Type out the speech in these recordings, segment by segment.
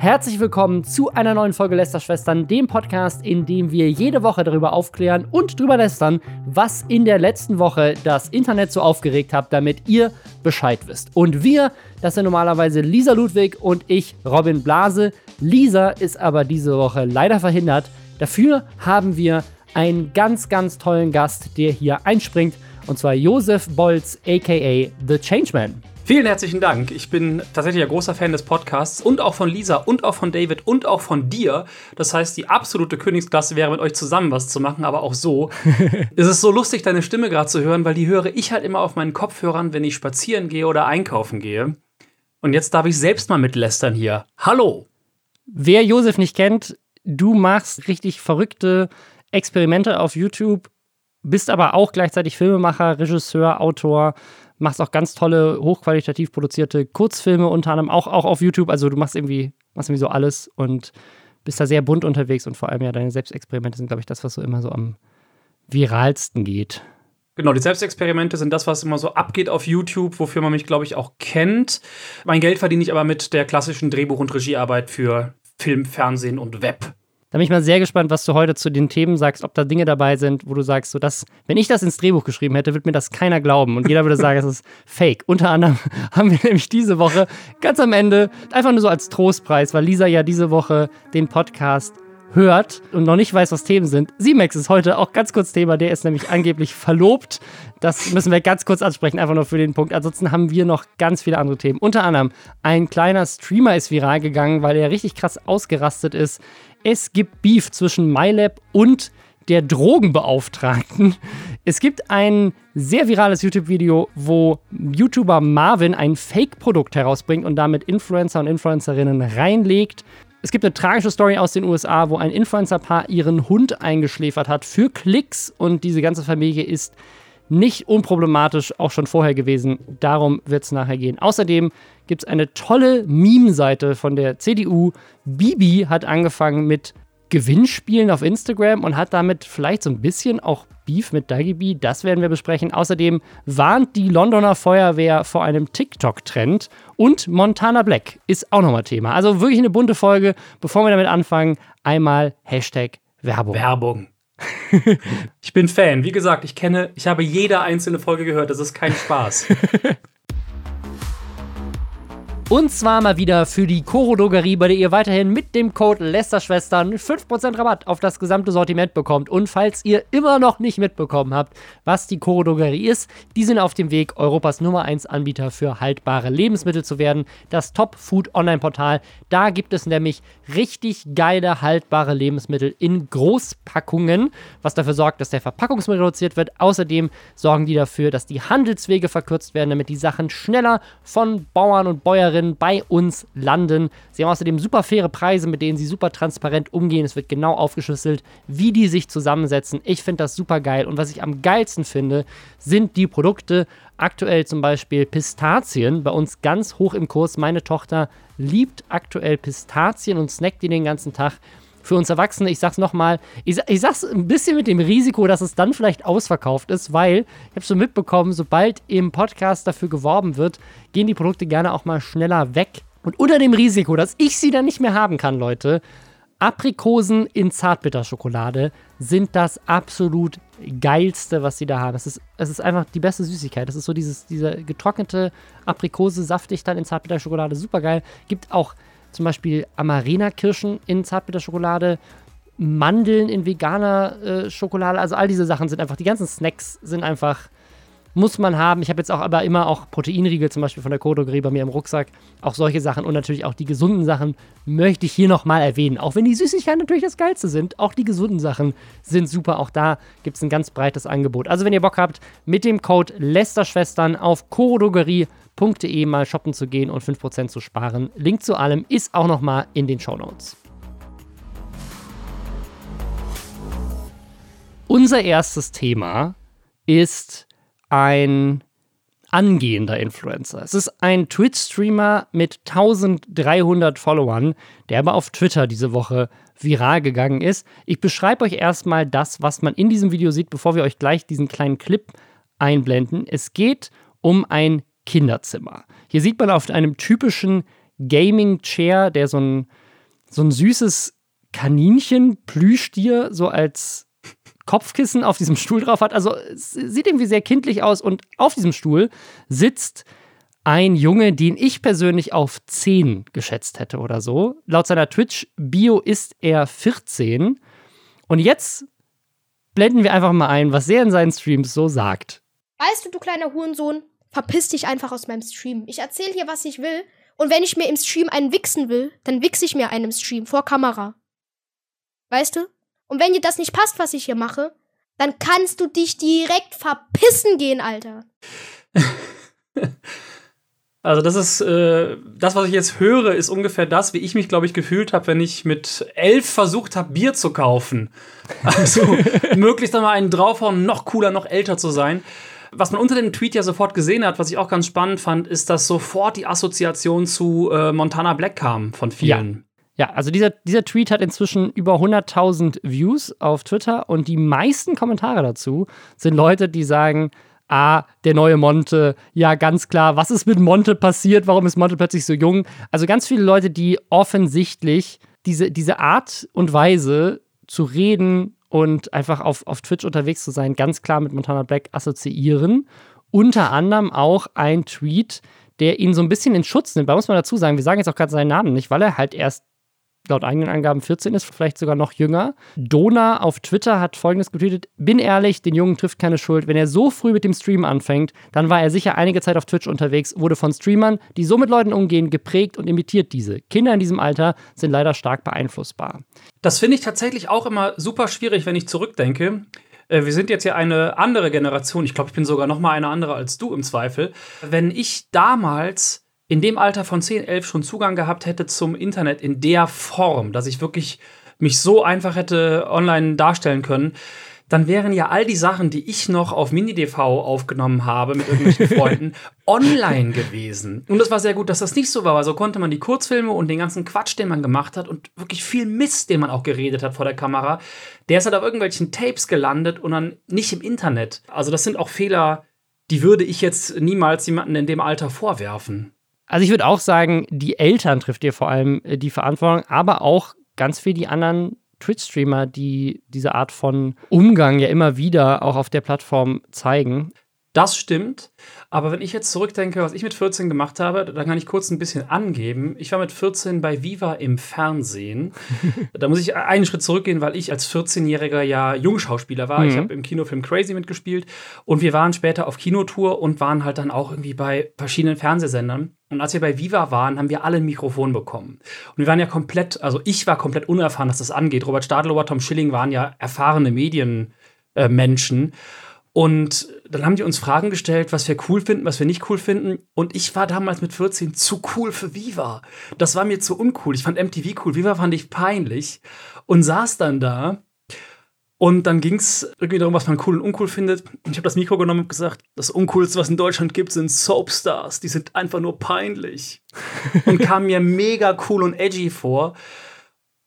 Herzlich willkommen zu einer neuen Folge Lästerschwestern, dem Podcast, in dem wir jede Woche darüber aufklären und darüber lästern, was in der letzten Woche das Internet so aufgeregt hat, damit ihr Bescheid wisst. Und wir, das sind normalerweise Lisa Ludwig und ich, Robin Blase. Lisa ist aber diese Woche leider verhindert. Dafür haben wir einen ganz, ganz tollen Gast, der hier einspringt, und zwar Josef Bolz, aka The Changeman. Vielen herzlichen Dank. Ich bin tatsächlich ein großer Fan des Podcasts und auch von Lisa und auch von David und auch von dir. Das heißt, die absolute Königsklasse wäre, mit euch zusammen was zu machen, aber auch so. es ist so lustig, deine Stimme gerade zu hören, weil die höre ich halt immer auf meinen Kopfhörern, wenn ich spazieren gehe oder einkaufen gehe. Und jetzt darf ich selbst mal mitlästern hier. Hallo! Wer Josef nicht kennt, du machst richtig verrückte Experimente auf YouTube, bist aber auch gleichzeitig Filmemacher, Regisseur, Autor machst auch ganz tolle, hochqualitativ produzierte Kurzfilme, unter anderem auch, auch auf YouTube. Also du machst irgendwie, machst irgendwie so alles und bist da sehr bunt unterwegs und vor allem ja deine Selbstexperimente sind, glaube ich, das, was so immer so am viralsten geht. Genau, die Selbstexperimente sind das, was immer so abgeht auf YouTube, wofür man mich, glaube ich, auch kennt. Mein Geld verdiene ich aber mit der klassischen Drehbuch- und Regiearbeit für Film, Fernsehen und Web. Da bin ich mal sehr gespannt, was du heute zu den Themen sagst, ob da Dinge dabei sind, wo du sagst, so das, wenn ich das ins Drehbuch geschrieben hätte, würde mir das keiner glauben und jeder würde sagen, es ist fake. Unter anderem haben wir nämlich diese Woche ganz am Ende einfach nur so als Trostpreis, weil Lisa ja diese Woche den Podcast hört und noch nicht weiß, was Themen sind. Simex ist heute auch ganz kurz Thema, der ist nämlich angeblich verlobt. Das müssen wir ganz kurz ansprechen, einfach nur für den Punkt. Ansonsten haben wir noch ganz viele andere Themen. Unter anderem ein kleiner Streamer ist viral gegangen, weil er richtig krass ausgerastet ist es gibt Beef zwischen MyLab und der Drogenbeauftragten. Es gibt ein sehr virales YouTube-Video, wo YouTuber Marvin ein Fake-Produkt herausbringt und damit Influencer und Influencerinnen reinlegt. Es gibt eine tragische Story aus den USA, wo ein Influencer-Paar ihren Hund eingeschläfert hat für Klicks und diese ganze Familie ist nicht unproblematisch auch schon vorher gewesen. Darum wird es nachher gehen. Außerdem gibt es eine tolle Meme-Seite von der CDU. Bibi hat angefangen mit Gewinnspielen auf Instagram und hat damit vielleicht so ein bisschen auch Beef mit Dagibi. Das werden wir besprechen. Außerdem warnt die Londoner Feuerwehr vor einem TikTok-Trend und Montana Black ist auch nochmal Thema. Also wirklich eine bunte Folge. Bevor wir damit anfangen, einmal Hashtag Werbung. Werbung. ich bin Fan. Wie gesagt, ich kenne, ich habe jede einzelne Folge gehört. Das ist kein Spaß. Und zwar mal wieder für die Koro Drogerie, bei der ihr weiterhin mit dem Code Lästerschwestern 5% Rabatt auf das gesamte Sortiment bekommt. Und falls ihr immer noch nicht mitbekommen habt, was die Koro Drogerie ist, die sind auf dem Weg, Europas Nummer 1 Anbieter für haltbare Lebensmittel zu werden. Das Top Food Online Portal. Da gibt es nämlich richtig geile haltbare Lebensmittel in Großpackungen, was dafür sorgt, dass der Verpackungsmüll reduziert wird. Außerdem sorgen die dafür, dass die Handelswege verkürzt werden, damit die Sachen schneller von Bauern und Bäuerinnen Händlerinnen bei uns landen. Sie haben außerdem super faire Preise, mit denen sie super transparent umgehen. Es wird genau aufgeschlüsselt, wie die sich zusammensetzen. Ich finde das super geil. Und was ich am geilsten finde, sind die Produkte. Aktuell zum Beispiel Pistazien, bei uns ganz hoch im Kurs. Meine Tochter liebt aktuell Pistazien und snackt die den ganzen Tag für uns Erwachsene, ich sag's nochmal, ich, ich sag's ein bisschen mit dem Risiko, dass es dann vielleicht ausverkauft ist, weil ich habe schon mitbekommen, sobald im Podcast dafür geworben wird, gehen die Produkte gerne auch mal schneller weg. Und unter dem Risiko, dass ich sie dann nicht mehr haben kann, Leute, Aprikosen in Zartbitterschokolade sind das absolut geilste, was sie da haben. Es ist, es ist einfach die beste Süßigkeit. Das ist so dieses, diese getrocknete Aprikose, saftig dann in Zartbitterschokolade, super geil. Gibt auch zum Beispiel Amarena-Kirschen in Zartbitterschokolade, Mandeln in veganer äh, Schokolade. Also all diese Sachen sind einfach, die ganzen Snacks sind einfach, muss man haben. Ich habe jetzt auch aber immer auch Proteinriegel zum Beispiel von der Kodogrie bei mir im Rucksack. Auch solche Sachen und natürlich auch die gesunden Sachen möchte ich hier nochmal erwähnen. Auch wenn die Süßigkeiten natürlich das Geilste sind, auch die gesunden Sachen sind super. Auch da gibt es ein ganz breites Angebot. Also wenn ihr Bock habt, mit dem Code Lästerschwestern auf Chorodrogerie www.de mal shoppen zu gehen und 5% zu sparen. Link zu allem ist auch nochmal in den Show Notes. Unser erstes Thema ist ein angehender Influencer. Es ist ein Twitch-Streamer mit 1300 Followern, der aber auf Twitter diese Woche viral gegangen ist. Ich beschreibe euch erstmal das, was man in diesem Video sieht, bevor wir euch gleich diesen kleinen Clip einblenden. Es geht um ein Kinderzimmer. Hier sieht man auf einem typischen Gaming-Chair, der so ein so ein süßes Kaninchen-Plüschtier so als Kopfkissen auf diesem Stuhl drauf hat. Also sieht irgendwie sehr kindlich aus und auf diesem Stuhl sitzt ein Junge, den ich persönlich auf 10 geschätzt hätte oder so. Laut seiner Twitch-Bio ist er 14. Und jetzt blenden wir einfach mal ein, was er in seinen Streams so sagt. Weißt du, du kleiner Hurensohn, verpiss dich einfach aus meinem Stream. Ich erzähle hier, was ich will. Und wenn ich mir im Stream einen wichsen will, dann wichse ich mir einen im Stream vor Kamera. Weißt du? Und wenn dir das nicht passt, was ich hier mache, dann kannst du dich direkt verpissen gehen, Alter. Also das ist äh, das, was ich jetzt höre, ist ungefähr das, wie ich mich, glaube ich, gefühlt habe, wenn ich mit elf versucht habe, Bier zu kaufen. Also möglichst einmal einen draufhauen, noch cooler, noch älter zu sein. Was man unter dem Tweet ja sofort gesehen hat, was ich auch ganz spannend fand, ist, dass sofort die Assoziation zu äh, Montana Black kam von vielen. Ja. ja also dieser, dieser Tweet hat inzwischen über 100.000 Views auf Twitter und die meisten Kommentare dazu sind Leute, die sagen, ah, der neue Monte, ja, ganz klar, was ist mit Monte passiert? Warum ist Monte plötzlich so jung? Also ganz viele Leute, die offensichtlich diese, diese Art und Weise zu reden und einfach auf, auf Twitch unterwegs zu sein, ganz klar mit Montana Black assoziieren. Unter anderem auch ein Tweet, der ihn so ein bisschen in Schutz nimmt. Da muss man dazu sagen, wir sagen jetzt auch gerade seinen Namen nicht, weil er halt erst laut eigenen Angaben 14 ist, vielleicht sogar noch jünger. Dona auf Twitter hat folgendes getweetet: Bin ehrlich, den Jungen trifft keine Schuld. Wenn er so früh mit dem Stream anfängt, dann war er sicher einige Zeit auf Twitch unterwegs, wurde von Streamern, die so mit Leuten umgehen, geprägt und imitiert diese. Kinder in diesem Alter sind leider stark beeinflussbar. Das finde ich tatsächlich auch immer super schwierig, wenn ich zurückdenke. Äh, wir sind jetzt ja eine andere Generation. Ich glaube, ich bin sogar noch mal eine andere als du im Zweifel. Wenn ich damals in dem Alter von 10, 11 schon Zugang gehabt hätte zum Internet in der Form, dass ich wirklich mich so einfach hätte online darstellen können, dann wären ja all die Sachen, die ich noch auf Mini-DV aufgenommen habe mit irgendwelchen Freunden, online gewesen. Und das war sehr gut, dass das nicht so war, weil so konnte man die Kurzfilme und den ganzen Quatsch, den man gemacht hat und wirklich viel Mist, den man auch geredet hat vor der Kamera, der ist halt auf irgendwelchen Tapes gelandet und dann nicht im Internet. Also das sind auch Fehler, die würde ich jetzt niemals jemanden in dem Alter vorwerfen. Also ich würde auch sagen, die Eltern trifft ihr vor allem äh, die Verantwortung, aber auch ganz viel die anderen Twitch-Streamer, die diese Art von Umgang ja immer wieder auch auf der Plattform zeigen. Das stimmt. Aber wenn ich jetzt zurückdenke, was ich mit 14 gemacht habe, dann kann ich kurz ein bisschen angeben. Ich war mit 14 bei Viva im Fernsehen. da muss ich einen Schritt zurückgehen, weil ich als 14-Jähriger ja Jungschauspieler war. Mhm. Ich habe im Kinofilm Crazy mitgespielt und wir waren später auf Kinotour und waren halt dann auch irgendwie bei verschiedenen Fernsehsendern. Und als wir bei Viva waren, haben wir alle ein Mikrofon bekommen. Und wir waren ja komplett, also ich war komplett unerfahren, was das angeht. Robert Stadlober, Tom Schilling waren ja erfahrene Medienmenschen. Äh, und dann haben die uns Fragen gestellt, was wir cool finden, was wir nicht cool finden. Und ich war damals mit 14 zu cool für Viva. Das war mir zu uncool. Ich fand MTV cool. Viva fand ich peinlich. Und saß dann da. Und dann ging es irgendwie darum, was man cool und uncool findet. Und ich habe das Mikro genommen und gesagt, das Uncoolste, was in Deutschland gibt, sind Soapstars. Die sind einfach nur peinlich. und kam mir mega cool und edgy vor.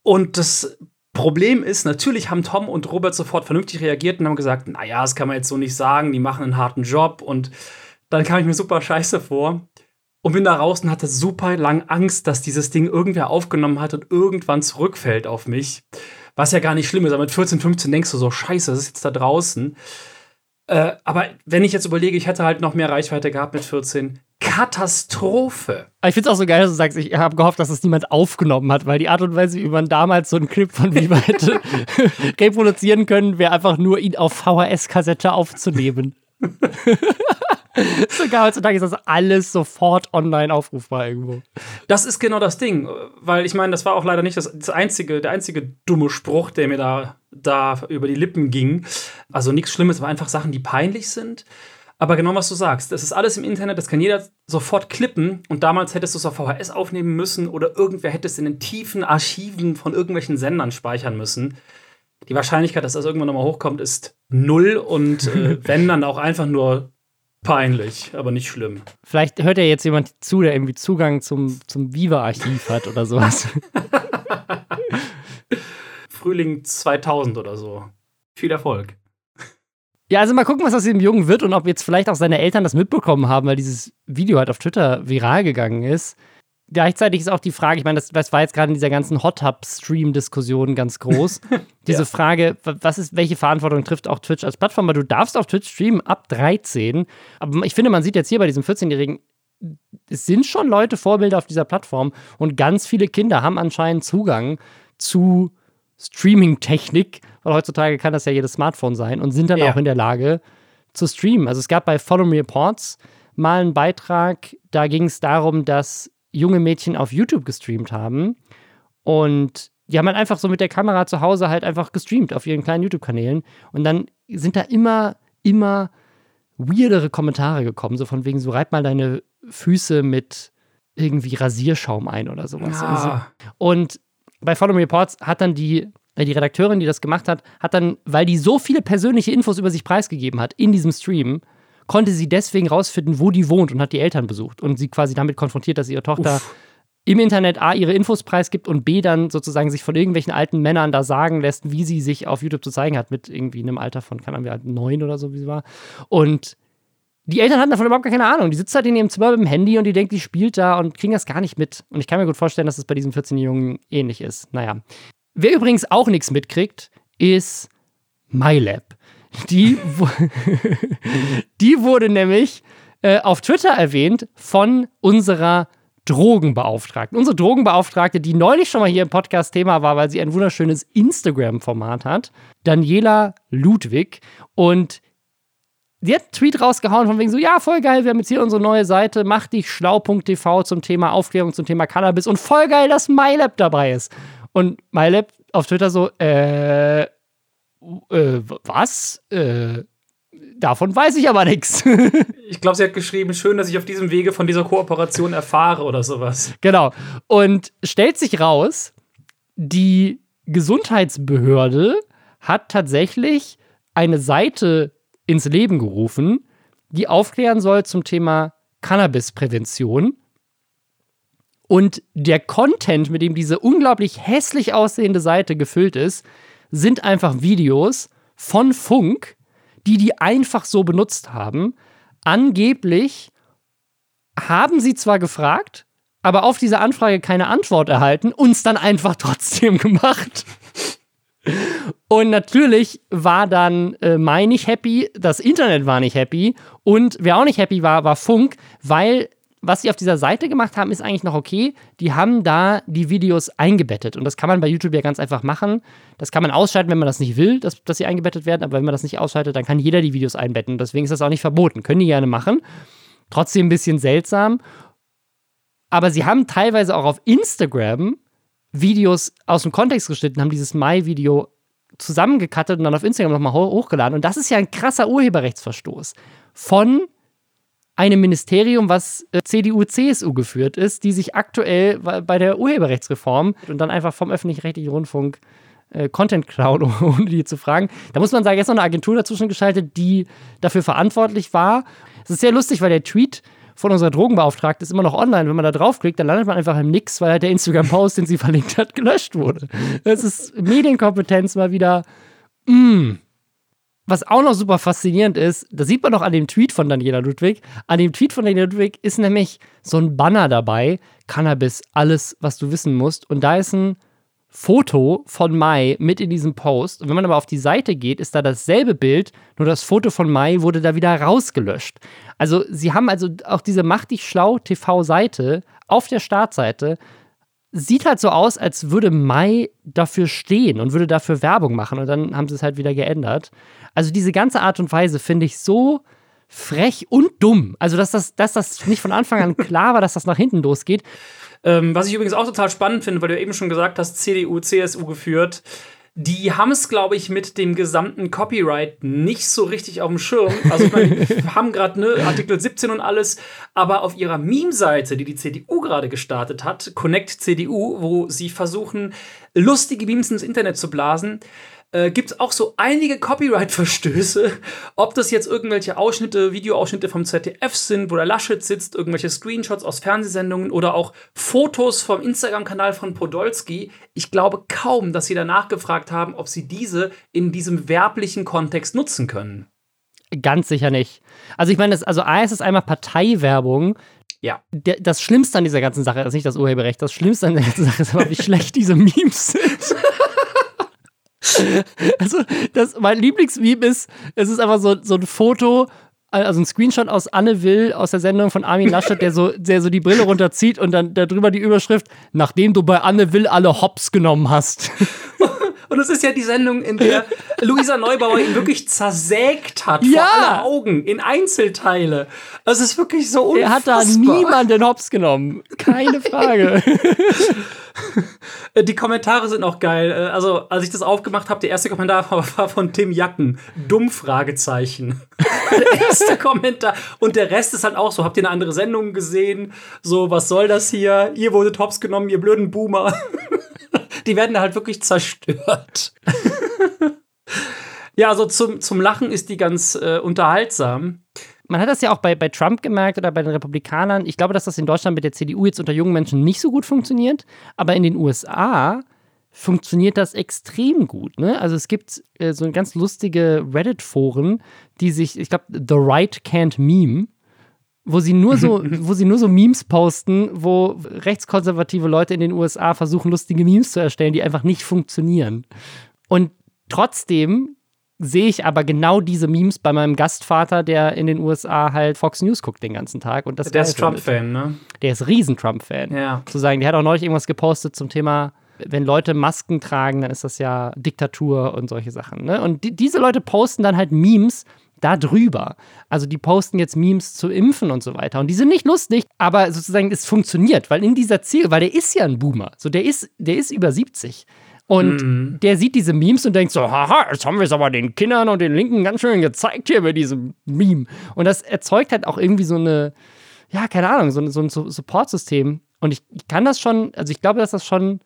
Und das Problem ist, natürlich haben Tom und Robert sofort vernünftig reagiert und haben gesagt, naja, das kann man jetzt so nicht sagen, die machen einen harten Job und dann kam ich mir super scheiße vor und bin da raus und hatte super lang Angst, dass dieses Ding irgendwer aufgenommen hat und irgendwann zurückfällt auf mich. Was ja gar nicht schlimm ist, aber mit 14, 15 denkst du so, scheiße, das ist jetzt da draußen. Äh, aber wenn ich jetzt überlege, ich hätte halt noch mehr Reichweite gehabt mit 14, Katastrophe. Ich finde es auch so geil, dass du sagst, ich habe gehofft, dass es niemand aufgenommen hat, weil die Art und Weise, wie man damals so einen Clip von Viva hätte reproduzieren können, wäre einfach nur ihn auf VHS-Kassette aufzunehmen. Sogar heutzutage ist das alles sofort online aufrufbar irgendwo. Das ist genau das Ding, weil ich meine, das war auch leider nicht das, das, einzige, der einzige dumme Spruch, der mir da, da über die Lippen ging. Also nichts Schlimmes, aber einfach Sachen, die peinlich sind. Aber genau was du sagst, das ist alles im Internet, das kann jeder sofort klippen und damals hättest du es auf VHS aufnehmen müssen oder irgendwer hätte es in den tiefen Archiven von irgendwelchen Sendern speichern müssen. Die Wahrscheinlichkeit, dass das irgendwann nochmal hochkommt, ist null und äh, wenn dann auch einfach nur peinlich, aber nicht schlimm. Vielleicht hört ja jetzt jemand zu, der irgendwie Zugang zum, zum Viva-Archiv hat oder sowas. Frühling 2000 oder so. Viel Erfolg. Ja, also mal gucken, was aus dem Jungen wird und ob jetzt vielleicht auch seine Eltern das mitbekommen haben, weil dieses Video halt auf Twitter viral gegangen ist. gleichzeitig ist auch die Frage, ich meine, das, das war jetzt gerade in dieser ganzen Hot Tub Stream Diskussion ganz groß. Diese ja. Frage, was ist, welche Verantwortung trifft auch Twitch als Plattform? Weil du darfst auf Twitch streamen ab 13. Aber ich finde, man sieht jetzt hier bei diesem 14-Jährigen, es sind schon Leute Vorbilder auf dieser Plattform und ganz viele Kinder haben anscheinend Zugang zu Streaming-Technik, weil heutzutage kann das ja jedes Smartphone sein und sind dann ja. auch in der Lage zu streamen. Also es gab bei Follow Me Reports mal einen Beitrag, da ging es darum, dass junge Mädchen auf YouTube gestreamt haben und die haben halt einfach so mit der Kamera zu Hause halt einfach gestreamt auf ihren kleinen YouTube-Kanälen und dann sind da immer, immer weirdere Kommentare gekommen, so von wegen, so reib mal deine Füße mit irgendwie Rasierschaum ein oder sowas. Ja. Und bei Follow Me Reports hat dann die, äh, die Redakteurin, die das gemacht hat, hat dann, weil die so viele persönliche Infos über sich preisgegeben hat in diesem Stream, konnte sie deswegen rausfinden, wo die wohnt und hat die Eltern besucht und sie quasi damit konfrontiert, dass ihre Tochter Uff. im Internet A ihre Infos preisgibt und B dann sozusagen sich von irgendwelchen alten Männern da sagen lässt, wie sie sich auf YouTube zu zeigen hat, mit irgendwie einem Alter von, keine Ahnung, neun oder so, wie sie war. Und die Eltern hatten davon überhaupt gar keine Ahnung. Die sitzt halt in ihrem Zimmer mit dem Handy und die denkt, die spielt da und kriegen das gar nicht mit. Und ich kann mir gut vorstellen, dass es das bei diesem 14-Jährigen ähnlich ist. Naja. Wer übrigens auch nichts mitkriegt, ist MyLab. Die, die wurde nämlich äh, auf Twitter erwähnt von unserer Drogenbeauftragten. Unsere Drogenbeauftragte, die neulich schon mal hier im Podcast Thema war, weil sie ein wunderschönes Instagram-Format hat, Daniela Ludwig. Und die hat einen Tweet rausgehauen von wegen so, ja, voll geil, wir haben jetzt hier unsere neue Seite, mach dich schlau.tv zum Thema Aufklärung zum Thema Cannabis und voll geil, dass MyLab dabei ist. Und MyLab auf Twitter so, äh, äh was? Äh, davon weiß ich aber nichts. ich glaube, sie hat geschrieben, schön, dass ich auf diesem Wege von dieser Kooperation erfahre oder sowas. Genau. Und stellt sich raus, die Gesundheitsbehörde hat tatsächlich eine Seite ins Leben gerufen, die aufklären soll zum Thema Cannabisprävention. Und der Content, mit dem diese unglaublich hässlich aussehende Seite gefüllt ist, sind einfach Videos von Funk, die die einfach so benutzt haben. Angeblich haben sie zwar gefragt, aber auf diese Anfrage keine Antwort erhalten, uns dann einfach trotzdem gemacht. Und natürlich war dann äh, Mai nicht happy, das Internet war nicht happy und wer auch nicht happy war, war Funk, weil was sie auf dieser Seite gemacht haben, ist eigentlich noch okay. Die haben da die Videos eingebettet und das kann man bei YouTube ja ganz einfach machen. Das kann man ausschalten, wenn man das nicht will, dass, dass sie eingebettet werden, aber wenn man das nicht ausschaltet, dann kann jeder die Videos einbetten. Deswegen ist das auch nicht verboten. Können die gerne machen. Trotzdem ein bisschen seltsam. Aber sie haben teilweise auch auf Instagram Videos aus dem Kontext geschnitten, haben dieses Mai-Video zusammengekattet und dann auf Instagram nochmal hochgeladen. Und das ist ja ein krasser Urheberrechtsverstoß von einem Ministerium, was äh, CDU-CSU geführt ist, die sich aktuell bei der Urheberrechtsreform und dann einfach vom öffentlich-rechtlichen Rundfunk äh, Content klauen, ohne die zu fragen. Da muss man sagen, jetzt noch eine Agentur dazwischen geschaltet, die dafür verantwortlich war. Es ist sehr lustig, weil der Tweet von unserer Drogenbeauftragten ist immer noch online. Wenn man da draufklickt, dann landet man einfach im Nix, weil halt der Instagram-Post, den sie verlinkt hat, gelöscht wurde. Das ist Medienkompetenz mal wieder. Mm. Was auch noch super faszinierend ist, das sieht man noch an dem Tweet von Daniela Ludwig. An dem Tweet von Daniela Ludwig ist nämlich so ein Banner dabei: Cannabis, alles, was du wissen musst. Und da ist ein Foto von Mai mit in diesem Post. Und wenn man aber auf die Seite geht, ist da dasselbe Bild, nur das Foto von Mai wurde da wieder rausgelöscht. Also sie haben also auch diese Mach dich schlau TV-Seite auf der Startseite sieht halt so aus, als würde Mai dafür stehen und würde dafür Werbung machen. Und dann haben sie es halt wieder geändert. Also diese ganze Art und Weise finde ich so frech und dumm. Also dass das, dass das nicht von Anfang an klar war, dass das nach hinten losgeht. Ähm, was ich übrigens auch total spannend finde, weil du eben schon gesagt hast, CDU, CSU geführt. Die haben es, glaube ich, mit dem gesamten Copyright nicht so richtig auf dem Schirm. Also, ich meine, wir haben gerade ne, Artikel 17 und alles, aber auf ihrer Meme-Seite, die die CDU gerade gestartet hat, Connect CDU, wo sie versuchen, lustige Memes ins Internet zu blasen, äh, gibt es auch so einige Copyright-Verstöße. Ob das jetzt irgendwelche Ausschnitte, Videoausschnitte vom ZDF sind, wo der Laschet sitzt, irgendwelche Screenshots aus Fernsehsendungen oder auch Fotos vom Instagram-Kanal von Podolski. Ich glaube kaum, dass sie danach gefragt haben, ob sie diese in diesem werblichen Kontext nutzen können. Ganz sicher nicht. Also ich meine, also A ist es einmal Parteiwerbung. Ja. Das Schlimmste an dieser ganzen Sache ist nicht das Urheberrecht, das Schlimmste an der ganzen Sache ist aber, wie schlecht diese Memes sind. also, das, mein Lieblingsmeme ist, es ist einfach so, so ein Foto, also ein Screenshot aus Anne Will aus der Sendung von Armin Laschet, der so, der so die Brille runterzieht und dann darüber die Überschrift, nachdem du bei Anne Will alle Hops genommen hast. Und es ist ja die Sendung, in der Luisa Neubauer ihn wirklich zersägt hat Ja. vor alle Augen in Einzelteile. Es ist wirklich so unfassbar. Er hat da niemanden Hops genommen. Keine Frage. Äh, Die Kommentare sind auch geil. Äh, Also, als ich das aufgemacht habe, der erste Kommentar war war von Tim Jacken. Dumm Fragezeichen. der erste Kommentar. Und der Rest ist halt auch so. Habt ihr eine andere Sendung gesehen? So, was soll das hier? Ihr wurdet Hops genommen, ihr blöden Boomer. Die werden da halt wirklich zerstört. ja, also zum, zum Lachen ist die ganz äh, unterhaltsam. Man hat das ja auch bei, bei Trump gemerkt oder bei den Republikanern. Ich glaube, dass das in Deutschland mit der CDU jetzt unter jungen Menschen nicht so gut funktioniert. Aber in den USA funktioniert das extrem gut. Ne? Also es gibt äh, so ganz lustige Reddit-Foren, die sich, ich glaube, The Right Can't Meme, wo sie nur so, wo sie nur so Memes posten, wo rechtskonservative Leute in den USA versuchen, lustige Memes zu erstellen, die einfach nicht funktionieren. Und trotzdem sehe ich aber genau diese Memes bei meinem Gastvater, der in den USA halt Fox News guckt den ganzen Tag. Und das Der ist. Trump-Fan, ne? Der ist riesen Trump-Fan. Ja. Zu sagen, der hat auch neulich irgendwas gepostet zum Thema, wenn Leute Masken tragen, dann ist das ja Diktatur und solche Sachen. Ne? Und die, diese Leute posten dann halt Memes da drüber. Also die posten jetzt Memes zu Impfen und so weiter. Und die sind nicht lustig, aber sozusagen es funktioniert, weil in dieser Ziel, weil der ist ja ein Boomer. So, der ist, der ist über 70. Und der sieht diese Memes und denkt so, haha, jetzt haben wir es aber den Kindern und den Linken ganz schön gezeigt hier mit diesem Meme. Und das erzeugt halt auch irgendwie so eine, ja, keine Ahnung, so, ein- so ein Su- Support-System. Und ich, ich kann das schon, also ich glaube, dass das schon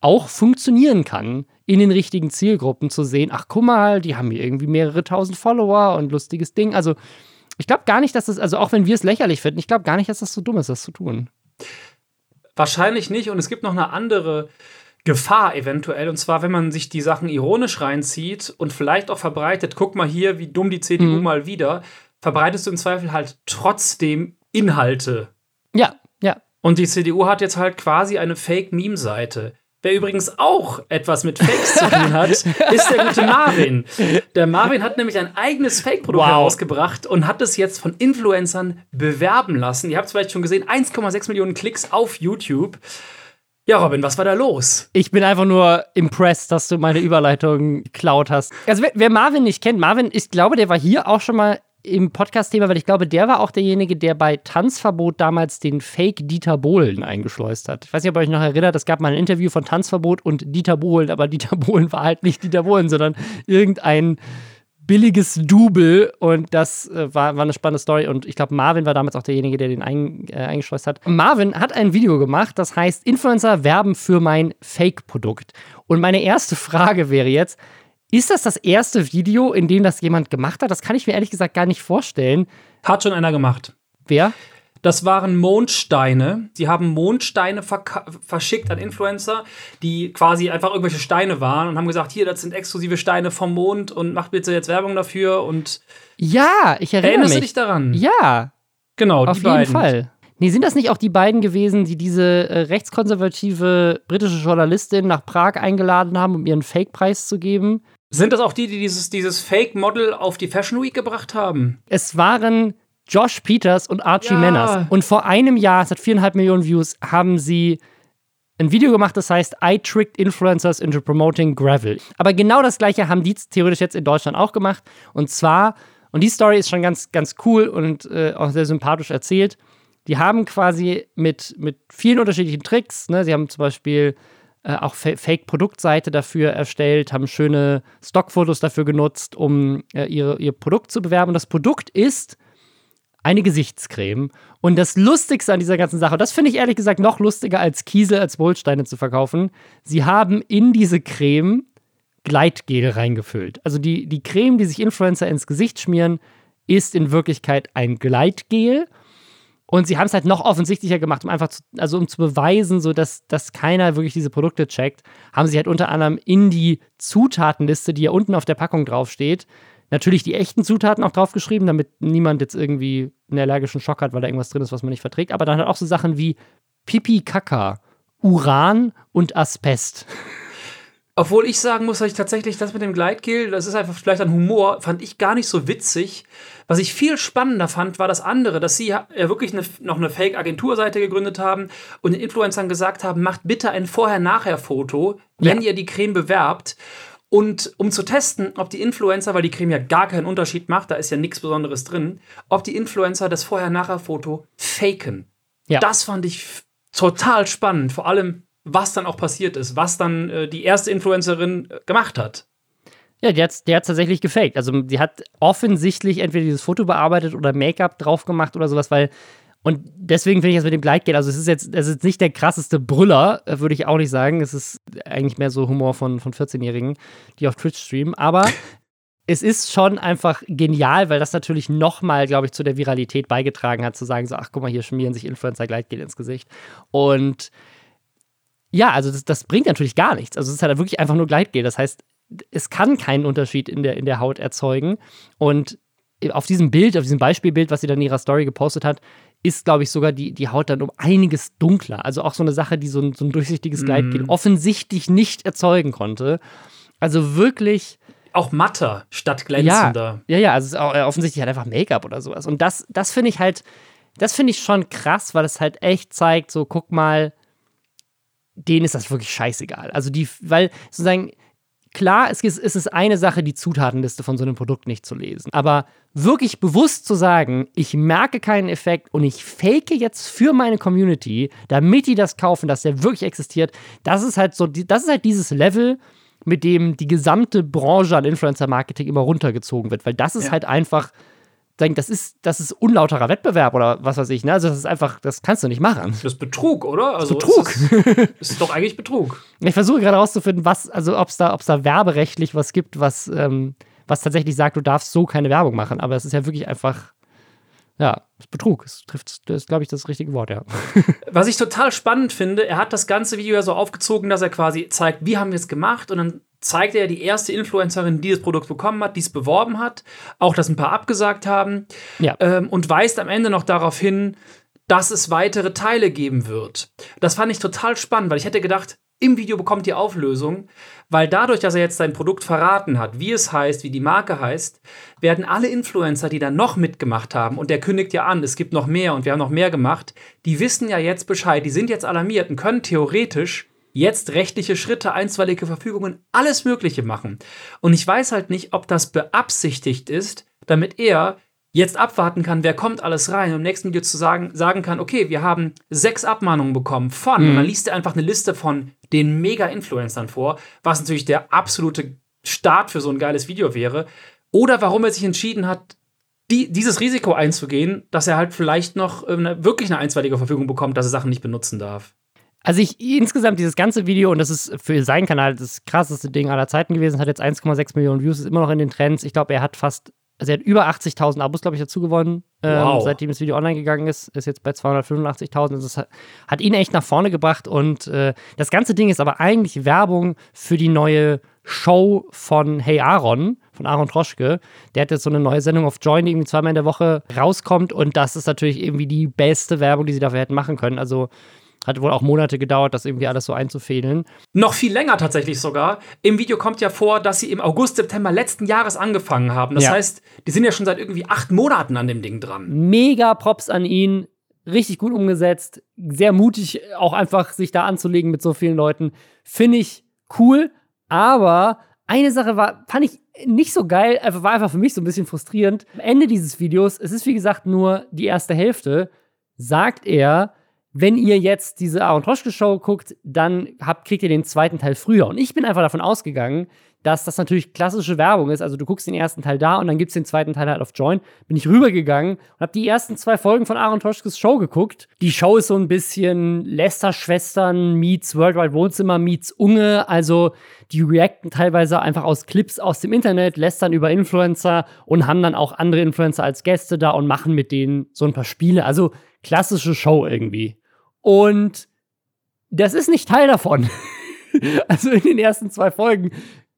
auch funktionieren kann, in den richtigen Zielgruppen zu sehen, ach guck mal, die haben hier irgendwie mehrere tausend Follower und lustiges Ding. Also ich glaube gar nicht, dass das, also auch wenn wir es lächerlich finden, ich glaube gar nicht, dass das so dumm ist, das zu tun. Wahrscheinlich nicht. Und es gibt noch eine andere Gefahr eventuell. Und zwar, wenn man sich die Sachen ironisch reinzieht und vielleicht auch verbreitet, guck mal hier, wie dumm die CDU Mhm. mal wieder, verbreitest du im Zweifel halt trotzdem Inhalte. Ja, ja. Und die CDU hat jetzt halt quasi eine Fake-Meme-Seite. Wer übrigens auch etwas mit Fakes zu tun hat, ist der gute Marvin. Der Marvin hat nämlich ein eigenes Fake-Produkt Wow. herausgebracht und hat es jetzt von Influencern bewerben lassen. Ihr habt es vielleicht schon gesehen, 1,6 Millionen Klicks auf YouTube. Ja, Robin, was war da los? Ich bin einfach nur impressed, dass du meine Überleitung geklaut hast. Also, wer, wer Marvin nicht kennt, Marvin, ich glaube, der war hier auch schon mal im Podcast-Thema, weil ich glaube, der war auch derjenige, der bei Tanzverbot damals den Fake Dieter Bohlen eingeschleust hat. Ich weiß nicht, ob ihr euch noch erinnert, es gab mal ein Interview von Tanzverbot und Dieter Bohlen, aber Dieter Bohlen war halt nicht Dieter Bohlen, sondern irgendein billiges Double und das äh, war, war eine spannende Story und ich glaube, Marvin war damals auch derjenige, der den ein, äh, eingeschleust hat. Marvin hat ein Video gemacht, das heißt Influencer werben für mein Fake-Produkt. Und meine erste Frage wäre jetzt, ist das das erste Video, in dem das jemand gemacht hat? Das kann ich mir ehrlich gesagt gar nicht vorstellen. Hat schon einer gemacht. Wer? Das waren Mondsteine. Die haben Mondsteine verschickt an Influencer, die quasi einfach irgendwelche Steine waren und haben gesagt, hier, das sind exklusive Steine vom Mond und mach bitte jetzt Werbung dafür und Ja, ich erinnere erinnerst mich. du dich daran? Ja, Genau, auf jeden beiden. Fall. Nee, sind das nicht auch die beiden gewesen, die diese äh, rechtskonservative britische Journalistin nach Prag eingeladen haben, um ihren Fake-Preis zu geben? Sind das auch die, die dieses, dieses Fake-Model auf die Fashion Week gebracht haben? Es waren Josh Peters und Archie Ja. Manners. Und vor einem Jahr, es hat viereinhalb Millionen Views, haben sie ein Video gemacht, das heißt I tricked influencers into promoting Gravel. Aber genau das gleiche haben die theoretisch jetzt in Deutschland auch gemacht. Und zwar, und die Story ist schon ganz, ganz cool und äh, auch sehr sympathisch erzählt. Die haben quasi mit, mit vielen unterschiedlichen Tricks, ne, sie haben zum Beispiel äh, auch Fa- Fake-Produktseite dafür erstellt, haben schöne Stockfotos dafür genutzt, um äh, ihre, ihr Produkt zu bewerben. Und das Produkt ist eine Gesichtscreme. Und das Lustigste an dieser ganzen Sache, das finde ich ehrlich gesagt noch lustiger als Kiesel als Wohlsteine zu verkaufen, sie haben in diese Creme Gleitgel reingefüllt. Also die, die Creme, die sich Influencer ins Gesicht schmieren, ist in Wirklichkeit ein Gleitgel. Und sie haben es halt noch offensichtlicher gemacht, um einfach zu, also um zu beweisen, so dass, dass keiner wirklich diese Produkte checkt, haben sie halt unter anderem in die Zutatenliste, die ja unten auf der Packung draufsteht, natürlich die echten Zutaten auch draufgeschrieben, damit niemand jetzt irgendwie einen allergischen Schock hat, weil da irgendwas drin ist, was man nicht verträgt. Aber dann hat auch so Sachen wie Pipi Kaka, Uran und Asbest. Obwohl ich sagen muss, dass ich tatsächlich das mit dem Gleitgel, das ist einfach vielleicht ein Humor, fand ich gar nicht so witzig. Was ich viel spannender fand, war das andere, dass sie ja wirklich eine, noch eine Fake-Agenturseite gegründet haben und den Influencern gesagt haben, macht bitte ein Vorher-Nachher-Foto, wenn ja. ihr die Creme bewerbt. Und um zu testen, ob die Influencer, weil die Creme ja gar keinen Unterschied macht, da ist ja nichts Besonderes drin, ob die Influencer das Vorher-Nachher-Foto faken. Ja. Das fand ich total spannend. Vor allem, was dann auch passiert ist, was dann äh, die erste Influencerin äh, gemacht hat. Ja, die hat es tatsächlich gefaked. Also, sie hat offensichtlich entweder dieses Foto bearbeitet oder Make-up drauf gemacht oder sowas, weil. Und deswegen finde ich das mit dem Gleitgel, also es ist jetzt, es ist nicht der krasseste Brüller, äh, würde ich auch nicht sagen. Es ist eigentlich mehr so Humor von, von 14-Jährigen, die auf Twitch streamen. Aber es ist schon einfach genial, weil das natürlich nochmal, glaube ich, zu der Viralität beigetragen hat, zu sagen, so, ach guck mal, hier schmieren sich Influencer Gleitgel ins Gesicht. Und ja, also das, das bringt natürlich gar nichts. Also es ist halt wirklich einfach nur Gleitgel. Das heißt, es kann keinen Unterschied in der, in der Haut erzeugen. Und auf diesem Bild, auf diesem Beispielbild, was sie dann in ihrer Story gepostet hat, ist, glaube ich, sogar die, die Haut dann um einiges dunkler. Also auch so eine Sache, die so ein, so ein durchsichtiges Gleitgel mm. offensichtlich nicht erzeugen konnte. Also wirklich. Auch matter statt glänzender. Ja, ja, ja also äh, offensichtlich halt einfach Make-up oder sowas. Und das, das finde ich halt, das finde ich schon krass, weil es halt echt zeigt, so guck mal, denen ist das wirklich scheißegal. Also die, weil sozusagen, klar, es ist, es ist eine Sache, die Zutatenliste von so einem Produkt nicht zu lesen. Aber wirklich bewusst zu sagen, ich merke keinen Effekt und ich fake jetzt für meine Community, damit die das kaufen, dass der wirklich existiert, das ist halt so, das ist halt dieses Level, mit dem die gesamte Branche an Influencer-Marketing immer runtergezogen wird, weil das ist ja. halt einfach denke, das ist, das ist unlauterer Wettbewerb oder was weiß ich. Ne? Also das ist einfach, das kannst du nicht machen. Das ist Betrug, oder? Also Betrug. Das ist, doch eigentlich Betrug. Ich versuche gerade herauszufinden, was, also ob es da, da werberechtlich was gibt, was, ähm, was tatsächlich sagt, du darfst so keine Werbung machen. Aber es ist ja wirklich einfach, ja, Betrug. Es trifft, das ist, glaube ich, das richtige Wort, ja. Was ich total spannend finde, er hat das ganze Video ja so aufgezogen, dass er quasi zeigt, wie haben wir es gemacht und dann zeigt er die erste Influencerin, die das Produkt bekommen hat, die es beworben hat, auch dass ein paar abgesagt haben ja. ähm, und weist am Ende noch darauf hin, dass es weitere Teile geben wird. Das fand ich total spannend, weil ich hätte gedacht, im Video bekommt die Auflösung, weil dadurch, dass er jetzt sein Produkt verraten hat, wie es heißt, wie die Marke heißt, werden alle Influencer, die da noch mitgemacht haben, und der kündigt ja an, es gibt noch mehr und wir haben noch mehr gemacht, die wissen ja jetzt Bescheid, die sind jetzt alarmiert und können theoretisch jetzt rechtliche Schritte, einstweilige Verfügungen, alles Mögliche machen. Und ich weiß halt nicht, ob das beabsichtigt ist, damit er jetzt abwarten kann, wer kommt alles rein und im nächsten Video zu sagen, sagen kann, okay, wir haben sechs Abmahnungen bekommen von, mhm. und dann liest er einfach eine Liste von den Mega-Influencern vor, was natürlich der absolute Start für so ein geiles Video wäre. Oder warum er sich entschieden hat, die, dieses Risiko einzugehen, dass er halt vielleicht noch äh, wirklich eine einstweilige Verfügung bekommt, dass er Sachen nicht benutzen darf. Also ich insgesamt dieses ganze Video, und das ist für seinen Kanal das krasseste Ding aller Zeiten gewesen, hat jetzt 1,6 Millionen Views, ist immer noch in den Trends. Ich glaube, er hat fast, also er hat über 80.000 Abos, glaube ich, dazu gewonnen, ähm, wow. seitdem das Video online gegangen ist. Ist jetzt bei 285.000. Also das hat ihn echt nach vorne gebracht. Und äh, das ganze Ding ist aber eigentlich Werbung für die neue Show von Hey Aaron, von Aaron Troschke. Der hat jetzt so eine neue Sendung auf Join, die irgendwie zweimal in der Woche rauskommt. Und das ist natürlich irgendwie die beste Werbung, die sie dafür hätten machen können. Also hat wohl auch Monate gedauert, das irgendwie alles so einzufädeln. Noch viel länger tatsächlich sogar. Im Video kommt ja vor, dass sie im August, September letzten Jahres angefangen haben. Das ja. heißt, die sind ja schon seit irgendwie acht Monaten an dem Ding dran. Mega Props an ihn. Richtig gut umgesetzt. Sehr mutig, auch einfach sich da anzulegen mit so vielen Leuten. Finde ich cool. Aber eine Sache war, fand ich nicht so geil, einfach, war einfach für mich so ein bisschen frustrierend. Am Ende dieses Videos, es ist wie gesagt nur die erste Hälfte, sagt er, wenn ihr jetzt diese Aaron Troschke Show guckt, dann habt, kriegt ihr den zweiten Teil früher. Und ich bin einfach davon ausgegangen, dass das natürlich klassische Werbung ist. Also du guckst den ersten Teil da und dann gibt es den zweiten Teil halt auf Join. Bin ich rübergegangen und habe die ersten zwei Folgen von Aaron Troschkes Show geguckt. Die Show ist so ein bisschen Lester-Schwestern meets Worldwide Wohnzimmer meets Unge. Also die reacten teilweise einfach aus Clips aus dem Internet, lästern über Influencer und haben dann auch andere Influencer als Gäste da und machen mit denen so ein paar Spiele. Also klassische Show irgendwie. Und das ist nicht Teil davon. also in den ersten zwei Folgen